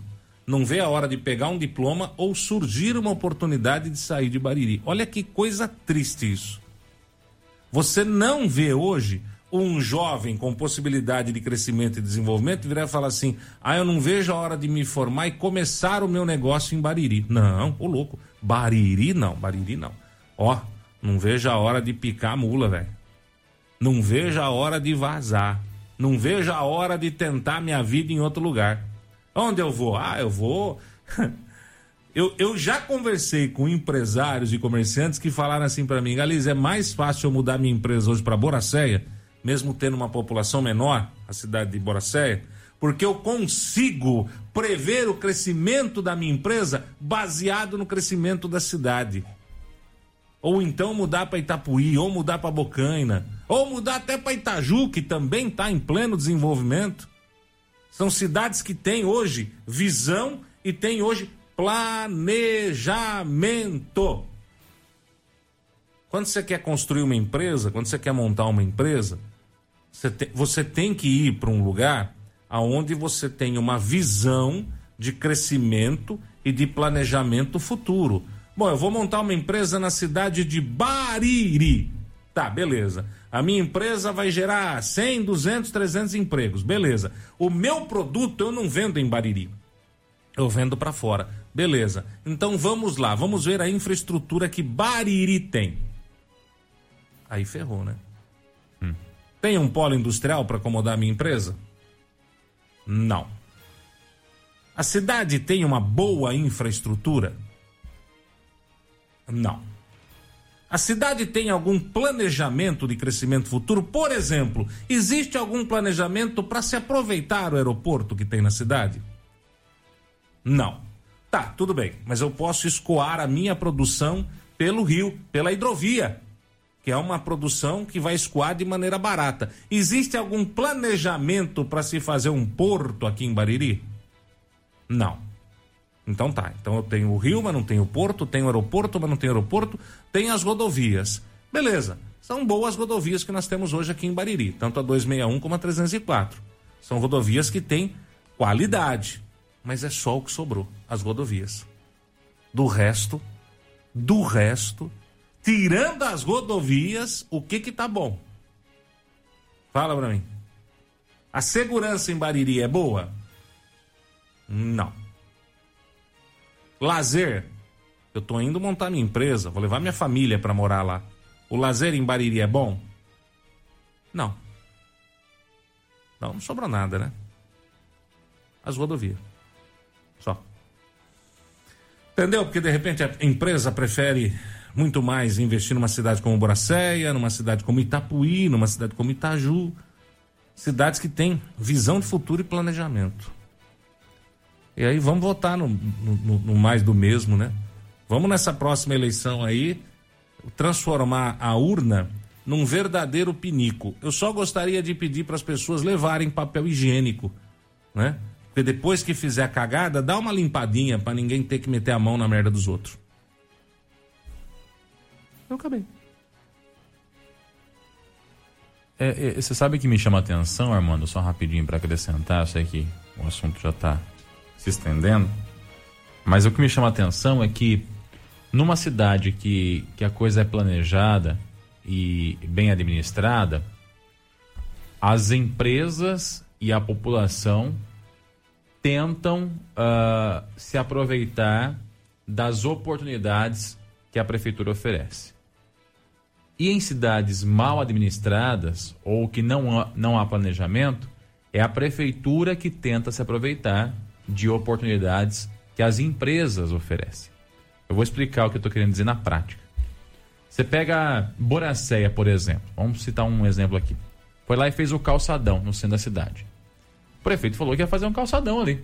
não vê a hora de pegar um diploma ou surgir uma oportunidade de sair de Bariri. Olha que coisa triste isso. Você não vê hoje um jovem com possibilidade de crescimento e desenvolvimento virar e falar assim: ah, eu não vejo a hora de me formar e começar o meu negócio em Bariri. Não, ô louco. Bariri não, Bariri não. Ó, não vejo a hora de picar a mula, velho. Não vejo a hora de vazar. Não vejo a hora de tentar minha vida em outro lugar. Onde eu vou? Ah, eu vou. eu, eu já conversei com empresários e comerciantes que falaram assim para mim, Galiza, é mais fácil eu mudar minha empresa hoje para Boracéia, mesmo tendo uma população menor, a cidade de Boracéia, porque eu consigo prever o crescimento da minha empresa baseado no crescimento da cidade. Ou então mudar para Itapuí, ou mudar para Bocaina, ou mudar até para Itaju, que também está em pleno desenvolvimento. São cidades que têm hoje visão e têm hoje planejamento. Quando você quer construir uma empresa, quando você quer montar uma empresa, você, te, você tem que ir para um lugar aonde você tem uma visão de crescimento e de planejamento futuro. Bom, eu vou montar uma empresa na cidade de Bariri. Tá, beleza. A minha empresa vai gerar 100, 200, 300 empregos. Beleza. O meu produto eu não vendo em Bariri. Eu vendo para fora. Beleza. Então vamos lá, vamos ver a infraestrutura que Bariri tem. Aí ferrou, né? Tem um polo industrial para acomodar a minha empresa? Não. A cidade tem uma boa infraestrutura? Não. A cidade tem algum planejamento de crescimento futuro? Por exemplo, existe algum planejamento para se aproveitar o aeroporto que tem na cidade? Não. Tá, tudo bem, mas eu posso escoar a minha produção pelo rio, pela hidrovia, que é uma produção que vai escoar de maneira barata. Existe algum planejamento para se fazer um porto aqui em Bariri? Não. Então tá. Então eu tenho o rio, mas não tenho o porto, tenho o aeroporto, mas não tenho aeroporto, tem as rodovias. Beleza. São boas rodovias que nós temos hoje aqui em Bariri, tanto a 261 como a 304. São rodovias que têm qualidade, mas é só o que sobrou, as rodovias. Do resto, do resto, tirando as rodovias, o que que tá bom? Fala pra mim. A segurança em Bariri é boa? Não. Lazer. Eu tô indo montar minha empresa, vou levar minha família para morar lá. O lazer em Bariri é bom? Não. Não, não sobrou nada, né? As rodovias. Só. Entendeu? Porque de repente a empresa prefere muito mais investir numa cidade como Boracéia, numa cidade como Itapuí, numa cidade como Itaju. Cidades que têm visão de futuro e planejamento. E aí vamos votar no, no, no, mais do mesmo, né? Vamos nessa próxima eleição aí transformar a urna num verdadeiro pinico. Eu só gostaria de pedir para as pessoas levarem papel higiênico, né? Porque depois que fizer a cagada, dá uma limpadinha para ninguém ter que meter a mão na merda dos outros. Eu acabei. É, é, você sabe que me chama a atenção, Armando, só rapidinho para acrescentar, sei que o assunto já está se estendendo. Mas o que me chama a atenção é que numa cidade que, que a coisa é planejada e bem administrada, as empresas e a população tentam uh, se aproveitar das oportunidades que a prefeitura oferece. E em cidades mal administradas ou que não há, não há planejamento, é a prefeitura que tenta se aproveitar de oportunidades que as empresas oferecem. Eu vou explicar o que eu estou querendo dizer na prática. Você pega Boracéia, por exemplo. Vamos citar um exemplo aqui. Foi lá e fez o calçadão no centro da cidade. O prefeito falou que ia fazer um calçadão ali.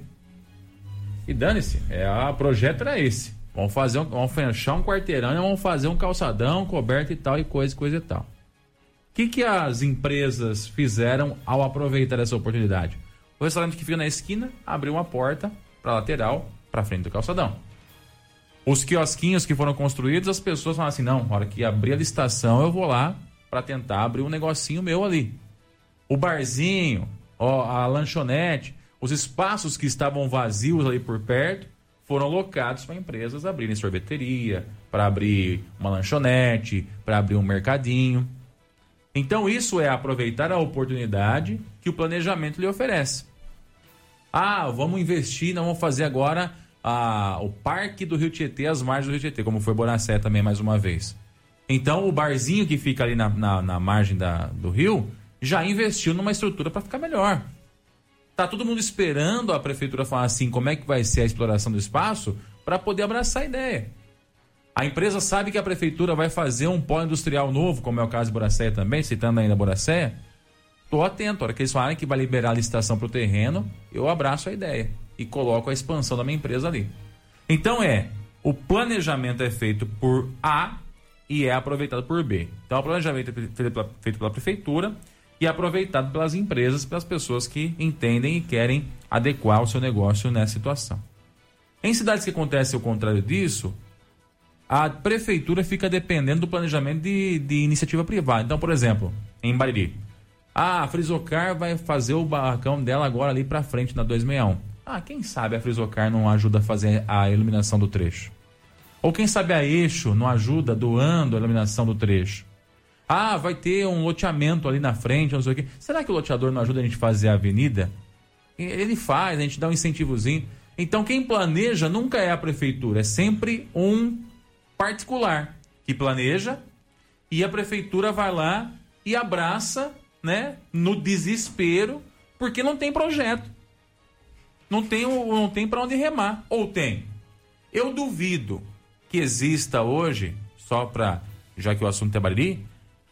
E dane-se, é, o projeto era esse. Vamos fazer um, vamos fechar um quarteirão e vamos fazer um calçadão coberto e tal, e coisa, coisa e tal. O que, que as empresas fizeram ao aproveitar essa oportunidade? O restaurante que fica na esquina abriu uma porta para lateral, para frente do calçadão. Os quiosquinhos que foram construídos, as pessoas falam assim: não, na hora que abrir a licitação, eu vou lá para tentar abrir um negocinho meu ali. O barzinho, ó, a lanchonete, os espaços que estavam vazios ali por perto foram alocados para empresas abrirem sorveteria, para abrir uma lanchonete, para abrir um mercadinho. Então isso é aproveitar a oportunidade que o planejamento lhe oferece. Ah, vamos investir, não vamos fazer agora a, o Parque do Rio Tietê, as margens do Rio Tietê, como foi Boracé também mais uma vez. Então o barzinho que fica ali na, na, na margem da, do rio já investiu numa estrutura para ficar melhor. Tá todo mundo esperando a prefeitura falar assim como é que vai ser a exploração do espaço para poder abraçar a ideia. A empresa sabe que a prefeitura vai fazer um pó industrial novo, como é o caso de Boracéia também, citando ainda Boracéia. Tô atento, a hora que eles falarem que vai liberar a licitação para o terreno, eu abraço a ideia e coloco a expansão da minha empresa ali. Então é, o planejamento é feito por A e é aproveitado por B. Então o planejamento é feito pela, feito pela prefeitura e aproveitado pelas empresas, pelas pessoas que entendem e querem adequar o seu negócio nessa situação. Em cidades que acontece o contrário disso, a prefeitura fica dependendo do planejamento de, de iniciativa privada. Então, por exemplo, em Bariri, ah, a Frisocar vai fazer o barracão dela agora ali para frente na 261. Ah, quem sabe a Frisocar não ajuda a fazer a iluminação do trecho? Ou quem sabe a Eixo não ajuda doando a iluminação do trecho? Ah, vai ter um loteamento ali na frente, não sei o quê. Será que o loteador não ajuda a gente a fazer a avenida? Ele faz, a gente dá um incentivozinho. Então quem planeja nunca é a prefeitura, é sempre um particular que planeja e a prefeitura vai lá e abraça, né, no desespero, porque não tem projeto. Não tem, não tem para onde remar. Ou tem. Eu duvido que exista hoje, só para, já que o assunto é Bariri,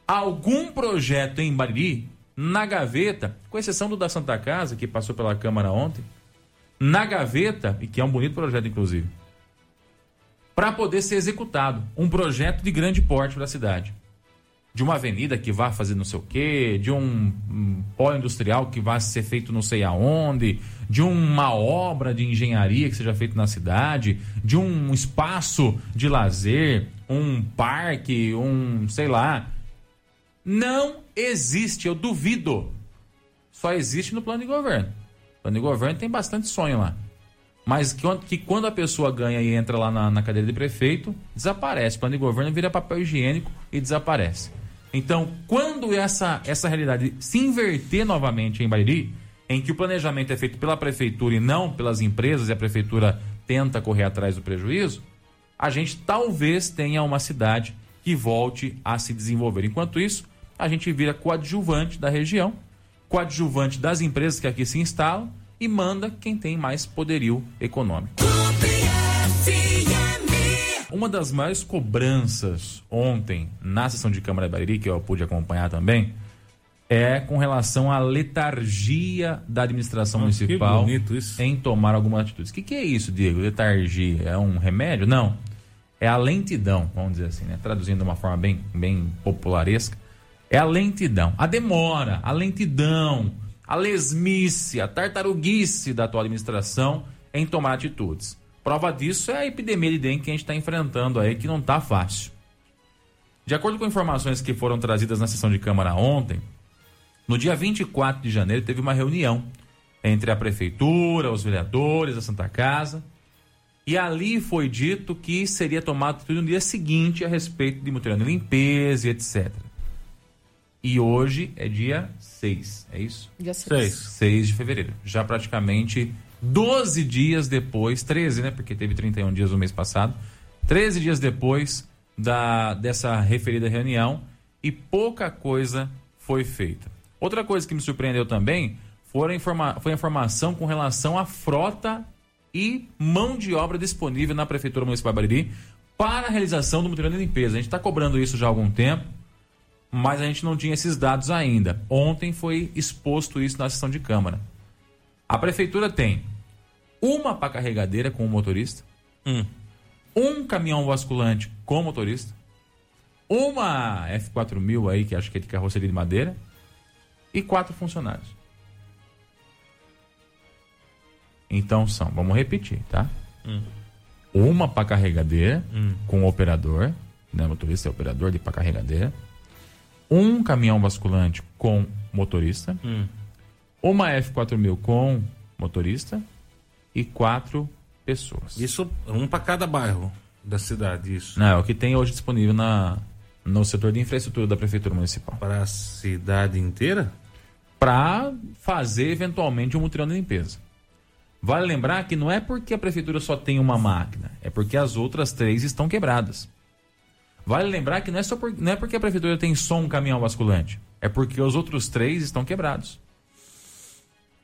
algum projeto em Bariri, na gaveta, com exceção do da Santa Casa, que passou pela Câmara ontem, na gaveta, e que é um bonito projeto, inclusive, para poder ser executado. Um projeto de grande porte para a cidade. De uma avenida que vá fazer não sei o quê, de um, pó industrial que vá ser feito não sei aonde, de uma obra de engenharia que seja feita na cidade, de um espaço de lazer, um parque, um, sei lá. Não existe, eu duvido. Só existe no plano de governo. O plano de governo tem bastante sonho lá mas que, que, quando a pessoa ganha e entra lá na, na cadeira de prefeito, desaparece. O plano de governo vira papel higiênico e desaparece. Então, quando essa, essa realidade se inverter novamente em Bariri, em que o planejamento é feito pela prefeitura e não pelas empresas, e a prefeitura tenta correr atrás do prejuízo, a gente talvez tenha uma cidade que volte a se desenvolver. Enquanto isso, a gente vira coadjuvante da região, coadjuvante das empresas que aqui se instalam e manda quem tem mais poderio econômico. Uma das maiores cobranças ontem na sessão de Câmara de Bariri, que eu pude acompanhar também, é com relação à letargia da administração Nossa, municipal em tomar algumas atitudes. O que, que, é isso, Diego? Letargia é um remédio? Não. É a lentidão, vamos dizer assim, né? Traduzindo de uma forma bem, bem popularesca. É a lentidão, a demora, a lentidão, a lesmice, a tartaruguice da atual administração em tomar atitudes. Prova disso é a epidemia de dengue que a gente está enfrentando aí, que não está fácil. De acordo com informações que foram trazidas na sessão de Câmara ontem, no dia 24 de janeiro teve uma reunião entre a Prefeitura, os vereadores, a Santa Casa, e ali foi dito que seria tomado tudo no dia seguinte a respeito de mutirão de limpeza e etc. E hoje é dia 6, é isso? Dia 6. 6 de fevereiro. Já praticamente 12 dias depois, 13, né? Porque teve 31 dias no mês passado. 13 dias depois da, dessa referida reunião e pouca coisa foi feita. Outra coisa que me surpreendeu também foi a, informa foi a informação com relação à frota e mão de obra disponível na Prefeitura Municipal de Bariri para a realização do mutirão de limpeza. A gente está cobrando isso já há algum tempo mas a gente não tinha esses dados ainda. Ontem foi exposto isso na sessão de Câmara. A prefeitura tem uma pá carregadeira com o motorista, hum. um caminhão basculante com o motorista, uma F4000 aí, que acho que é de carroceria de madeira, e quatro funcionários. Então são, vamos repetir, tá? Uma para carregadeira, com o operador, né? Motorista é operador de para carregadeira. Um caminhão basculante com motorista. Uma F4000 com motorista. E quatro pessoas. Isso, um para cada bairro da cidade, isso. Não, é o que tem hoje disponível na, no setor de infraestrutura da Prefeitura Municipal. Para a cidade inteira? Para fazer eventualmente um mutirão de limpeza. Vale lembrar que não é porque a prefeitura só tem uma máquina, é porque as outras três estão quebradas. Vale lembrar que não é, só por, não é porque a prefeitura tem só um caminhão basculante, é porque os outros três estão quebrados.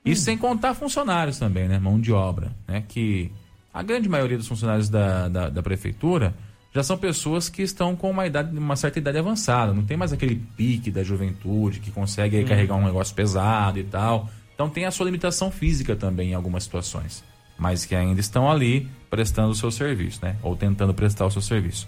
Isso sem contar funcionários também, né? Mão de obra, né? Que a grande maioria dos funcionários da, da, da prefeitura já são pessoas que estão com uma idade, uma certa idade avançada. Não tem mais aquele pique da juventude que consegue aí carregar um negócio pesado e tal. Então tem a sua limitação física também em algumas situações. Mas que ainda estão ali prestando o seu serviço, né? Ou tentando prestar o seu serviço.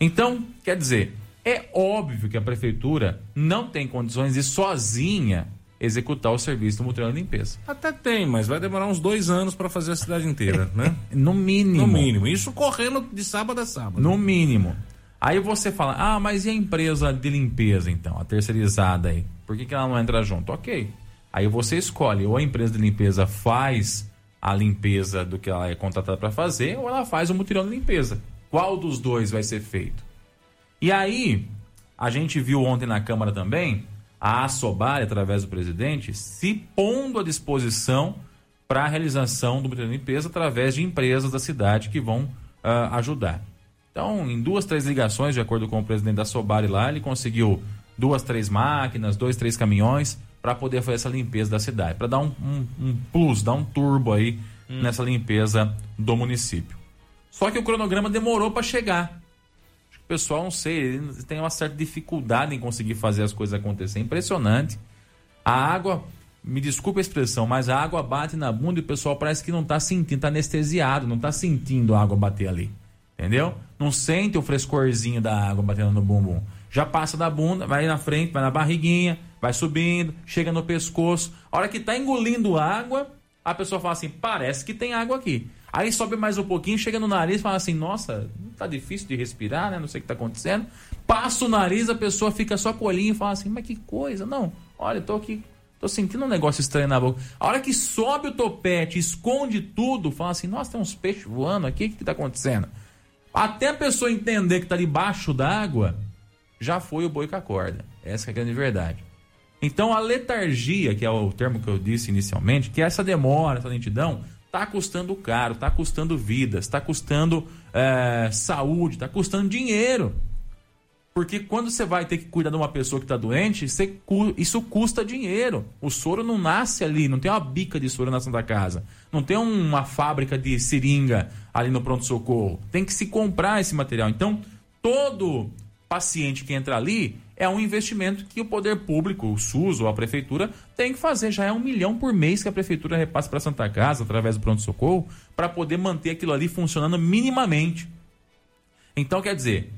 Então, quer dizer, é óbvio que a prefeitura não tem condições de sozinha executar o serviço do mutirão de limpeza. Até tem, mas vai demorar uns dois anos para fazer a cidade inteira, né? No mínimo. No mínimo. Isso correndo de sábado a sábado. No mínimo. Aí você fala, ah, mas e a empresa de limpeza então, a terceirizada aí? Por que, que ela não entra junto? Ok. Aí você escolhe, ou a empresa de limpeza faz a limpeza do que ela é contratada para fazer, ou ela faz o mutirão de limpeza. Qual dos dois vai ser feito? E aí, a gente viu ontem na Câmara também a Assobar, através do presidente, se pondo à disposição para a realização do de limpeza através de empresas da cidade que vão ah, ajudar. Então, em duas, três ligações, de acordo com o presidente da Sobari lá, ele conseguiu duas, três máquinas, dois, três caminhões para poder fazer essa limpeza da cidade, para dar um, um- um plus, dar um turbo aí nessa limpeza do município. Só que o cronograma demorou para chegar. Acho que o pessoal, não sei, tem uma certa dificuldade em conseguir fazer as coisas acontecer. Impressionante. A água, me desculpe a expressão, mas a água bate na bunda e o pessoal parece que não tá sentindo, tá anestesiado, não tá sentindo a água bater ali. Entendeu? Não sente o frescorzinho da água batendo no bumbum. Já passa da bunda, vai na frente, vai na barriguinha, vai subindo, chega no pescoço. A hora que tá engolindo água, a pessoa fala assim: parece que tem água aqui. Aí sobe mais um pouquinho, chega no nariz e fala assim: nossa, tá difícil de respirar, né? Não sei o que tá acontecendo. Passa o nariz, a pessoa fica só com o olhinho e fala assim: mas que coisa, não. Olha, tô aqui, tô sentindo um negócio estranho na boca. A hora que sobe o topete, esconde tudo, fala assim: nossa, tem uns peixes voando aqui, o que, que tá acontecendo? Até a pessoa entender que tá debaixo d'água, já foi o boi com a corda. Essa é a grande verdade. Então a letargia, que é o termo que eu disse inicialmente, que é essa demora, essa lentidão, tá custando caro, tá custando vidas, tá custando eh, saúde, tá custando dinheiro. Porque quando você vai ter que cuidar de uma pessoa que está doente, você isso custa dinheiro. O soro não nasce ali, não tem uma bica de soro na Santa Casa. Não tem uma fábrica de seringa ali no pronto-socorro. Tem que se comprar esse material. Então, todo paciente que entra ali é um investimento que o poder público, o SUS ou a prefeitura, tem que fazer. Já é um milhão por mês que a prefeitura repassa para Santa Casa, através do pronto-socorro, para poder manter aquilo ali funcionando minimamente. Então, quer dizer,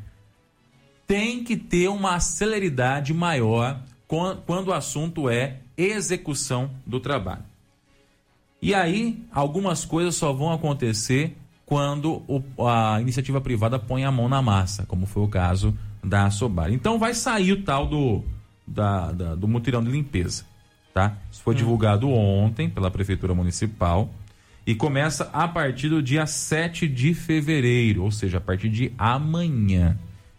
tem que ter uma celeridade maior quan- quando o assunto é execução do trabalho. E aí, algumas coisas só vão acontecer quando a iniciativa privada põe a mão na massa, como foi o caso da Sobar. Então vai sair o tal do, da- da- do mutirão de limpeza. Tá? Isso foi divulgado ontem pela Prefeitura Municipal e começa a partir do dia 7 de fevereiro, ou seja, a partir de amanhã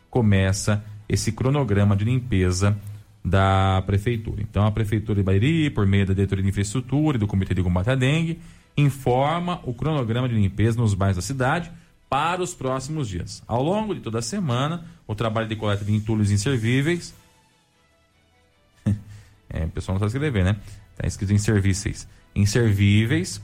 começa esse cronograma de limpeza da prefeitura. Então a prefeitura de Bairi, por meio da diretoria de infraestrutura e do comitê de combate à dengue, informa o cronograma de limpeza nos bairros da cidade para os próximos dias. Ao longo de toda a semana, o trabalho de coleta de entulhos inservíveis é, o pessoal não sabe escrever, né? Está escrito inservíveis. Inservíveis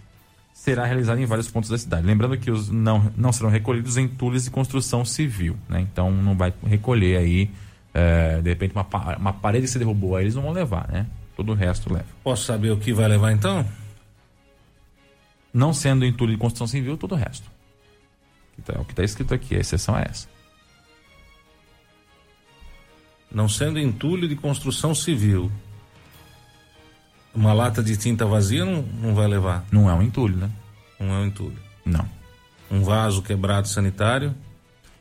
será realizado em vários pontos da cidade. Lembrando que os não, não serão recolhidos entulhos de construção civil, né? Então não vai recolher aí, é, de repente, uma, uma parede que você derrubou aí, eles não vão levar, né? Todo o resto leva. Posso saber o que vai levar então? Não sendo entulho de construção civil, todo o resto. Que tá- o que está escrito aqui, a exceção é essa. não sendo entulho de construção civil, uma lata de tinta vazia não, não vai levar. Não é um entulho, né? Não é um entulho. Não. Um vaso quebrado sanitário.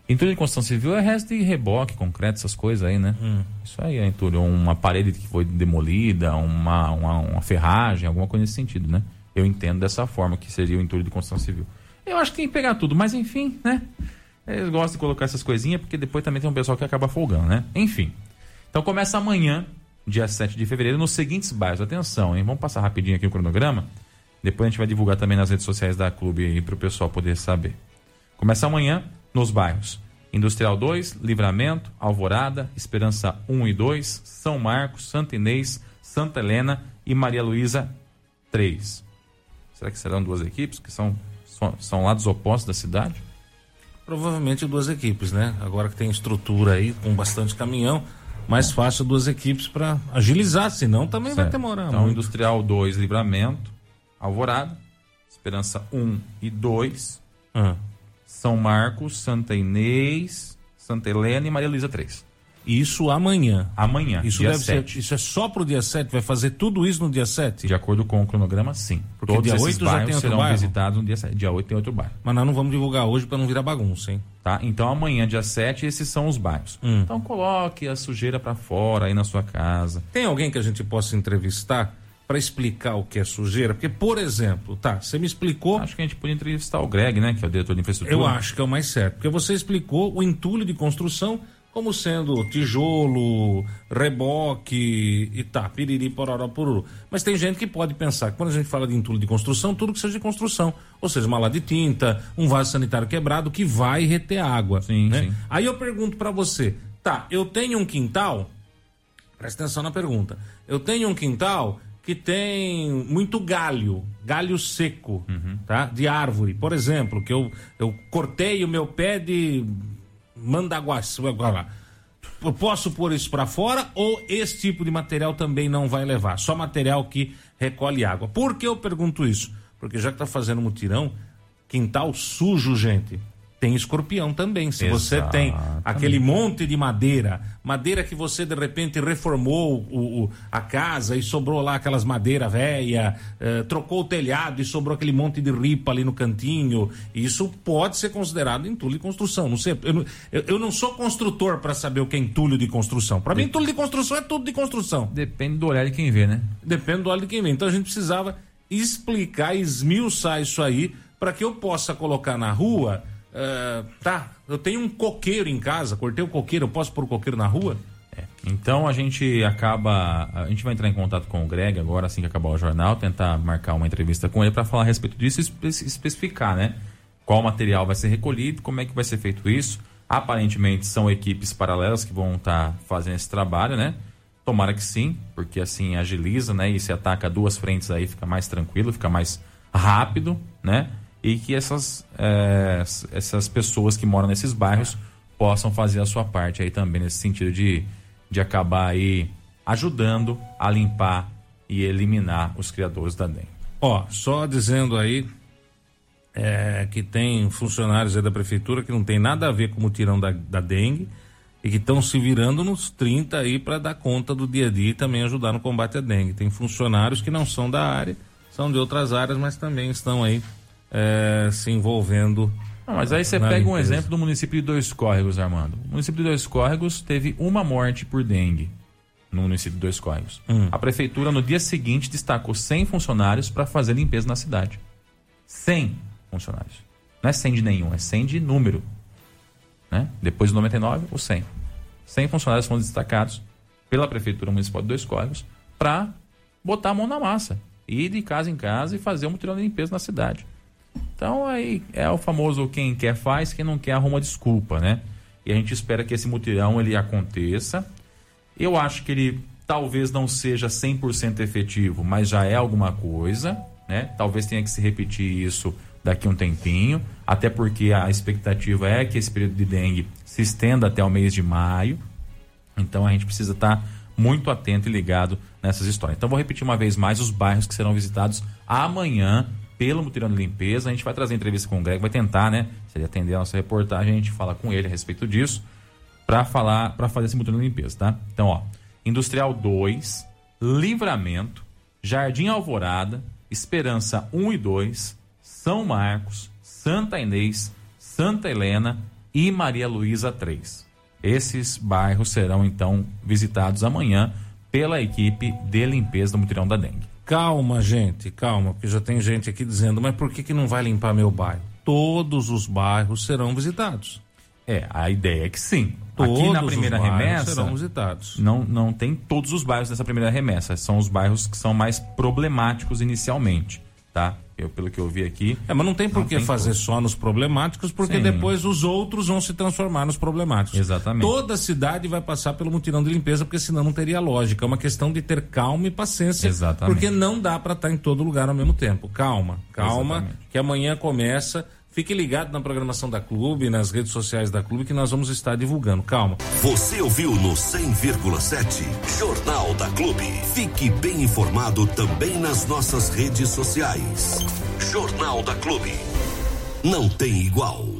Entulho de construção civil é resto de reboque, concreto, essas coisas aí, né? Hum. Isso aí é entulho. Uma parede que foi demolida, uma, uma, uma ferragem, alguma coisa nesse sentido, né? Eu entendo dessa forma que seria o entulho de construção civil. Eu acho que tem que pegar tudo, mas enfim, né? Eles gostam de colocar essas coisinhas porque depois também tem um pessoal que acaba folgando, né? Enfim. Então começa amanhã, dia 7 de fevereiro, nos seguintes bairros. Atenção, hein? Vamos passar rapidinho aqui o cronograma. Depois a gente vai divulgar também nas redes sociais da clube aí para o pessoal poder saber. Começa amanhã nos bairros Industrial 2, Livramento, Alvorada, Esperança 1 e 2, São Marcos, Santa Inês, Santa Helena e Maria Luísa 3. Será que serão duas equipes que são, são, lados opostos da cidade? Provavelmente duas equipes, né? Agora que tem estrutura aí, com bastante caminhão, mais fácil duas equipes para agilizar, senão também vai Certo. demorar Então, muito. Industrial 2, Livramento, Alvorada, Esperança 1 e 2, Ah. São Marcos, Santa Inês, Santa Helena e Maria Luísa 3. Isso amanhã. Amanhã, Isso deve 7. ser. Isso é só pro dia 7? Vai fazer tudo isso no dia 7? De acordo com o cronograma, sim. Porque Todos dia esses 8 já tem outro serão bairro? visitados no dia 7. Dia 8 tem outro bairro. Mas nós não vamos divulgar hoje para não virar bagunça, hein? Tá? Então amanhã, dia 7, esses são os bairros. Hum. Então coloque a sujeira para fora aí na sua casa. Tem alguém que a gente possa entrevistar para explicar o que é sujeira? Porque, por exemplo, tá, você me explicou. Acho que a gente podia entrevistar o Greg, né? Que é o diretor de infraestrutura. Eu acho que é o mais certo. Porque você explicou o entulho de construção como sendo tijolo, reboque e tá, piriri, pororó, pururu. Mas tem gente que pode pensar que quando a gente fala de entulho de construção, tudo que seja de construção. Ou seja, uma lá de tinta, um vaso sanitário quebrado que vai reter água. Sim, né? sim. Aí eu pergunto para você, tá, eu tenho um quintal, presta atenção na pergunta. Eu tenho um quintal que tem muito galho, galho seco, tá? De árvore. Por exemplo, que eu, eu cortei o meu pé de mandaguaçu, lá. Eu posso pôr isso para fora ou esse tipo de material também não vai levar? Só material que recolhe água. Por que eu pergunto isso? Porque já que tá fazendo mutirão, quintal sujo, gente, tem escorpião também. Se você tem aquele monte de madeira, madeira que você de repente reformou o, o- a casa e sobrou lá aquelas madeira velha, eh, trocou o telhado e sobrou aquele monte de ripa ali no cantinho, isso pode ser considerado entulho de construção. Não sei, eu, não- eu- eu não sou construtor para saber o que é entulho de construção. Para mim, entulho de construção é tudo de construção. Depende do olhar de quem vê, né? Depende do óleo de quem vem. Então a gente precisava explicar, esmiuçar isso aí para que eu possa colocar na rua. Eh, tá, eu tenho um coqueiro em casa, cortei o coqueiro, eu posso pôr o coqueiro na rua? Então a gente acaba. A gente vai entrar em contato com o Greg agora, assim que acabar o jornal, tentar marcar uma entrevista com ele para falar a respeito disso e espe- especificar, né? Qual material vai ser recolhido, como é que vai ser feito isso. Aparentemente são equipes paralelas que vão estar fazendo esse trabalho, né? Tomara que sim, porque assim agiliza, né? E se ataca duas frentes aí, fica mais tranquilo, fica mais rápido, né? E que essas, eh, essas pessoas que moram nesses bairros possam fazer a sua parte aí também, nesse sentido de, de acabar aí ajudando a limpar e eliminar os criadores da dengue. Ó, só dizendo aí é, que tem funcionários da prefeitura que não tem nada a ver com o tirão da, da dengue e que estão se virando nos 30 aí para dar conta do dia a dia e também ajudar no combate à dengue. Tem funcionários que não são da área, são de outras áreas, mas também estão aí é, se envolvendo. Não, mas aí você pega um limpeza. exemplo do município de Dois Córregos, Armando. O município de Dois Córregos teve uma morte por dengue no município de Dois Córregos. Hum. A prefeitura, no dia seguinte, destacou 100 funcionários para fazer limpeza na cidade. 100 funcionários. Não é 100 de nenhum, é 100 de número. Né? Depois do 99, o 100. 100 funcionários foram destacados pela Prefeitura Municipal de Dois Córregos para botar a mão na massa. Ir de casa em casa e fazer um mutirão de limpeza na cidade. Então aí é o famoso quem quer faz, quem não quer arruma desculpa, né? E a gente espera que esse mutirão ele aconteça. Eu acho que ele talvez não seja 100% efetivo, mas já é alguma coisa, né? Talvez tenha que se repetir isso daqui um tempinho, até porque a expectativa é que esse período de dengue se estenda até o mês de maio. Então a gente precisa estar muito atento e ligado nessas histórias. Então vou repetir uma vez mais os bairros que serão visitados amanhã pelo Mutirão de Limpeza. A gente vai trazer entrevista com o Greg, vai tentar, né? Se ele atender a nossa reportagem, a gente fala com ele a respeito disso. para falar, para fazer esse mutirão de limpeza, tá? Então, ó, Industrial 2, Livramento, Jardim Alvorada, Esperança 1 e 2, São Marcos, Santa Inês, Santa Helena e Maria Luísa 3. Esses bairros serão então visitados amanhã pela equipe de limpeza do mutirão da dengue. Calma, gente, calma, porque já tem gente aqui dizendo, mas por que, que não vai limpar meu bairro? Todos os bairros serão visitados. É, a ideia é que sim. Todos Aqui na primeira os bairros remessa serão visitados. não, não tem todos os bairros dessa primeira remessa. São os bairros que são mais problemáticos inicialmente, tá? Eu, pelo que eu vi aqui. É, mas não tem por que fazer todos. só nos problemáticos, porque Sim. depois os outros vão se transformar nos problemáticos. Exatamente. Toda cidade vai passar pelo mutirão de limpeza, porque senão não teria lógica. É uma questão de ter calma e paciência. Exatamente. Porque não dá para estar em todo lugar ao mesmo tempo. Calma, calma, Exatamente. que amanhã começa. Fique ligado na programação da Clube, nas redes sociais da Clube, que nós vamos estar divulgando. Calma. Você ouviu no 100,7 Jornal da Clube. Fique bem informado também nas nossas redes sociais. Jornal da Clube. Não tem igual.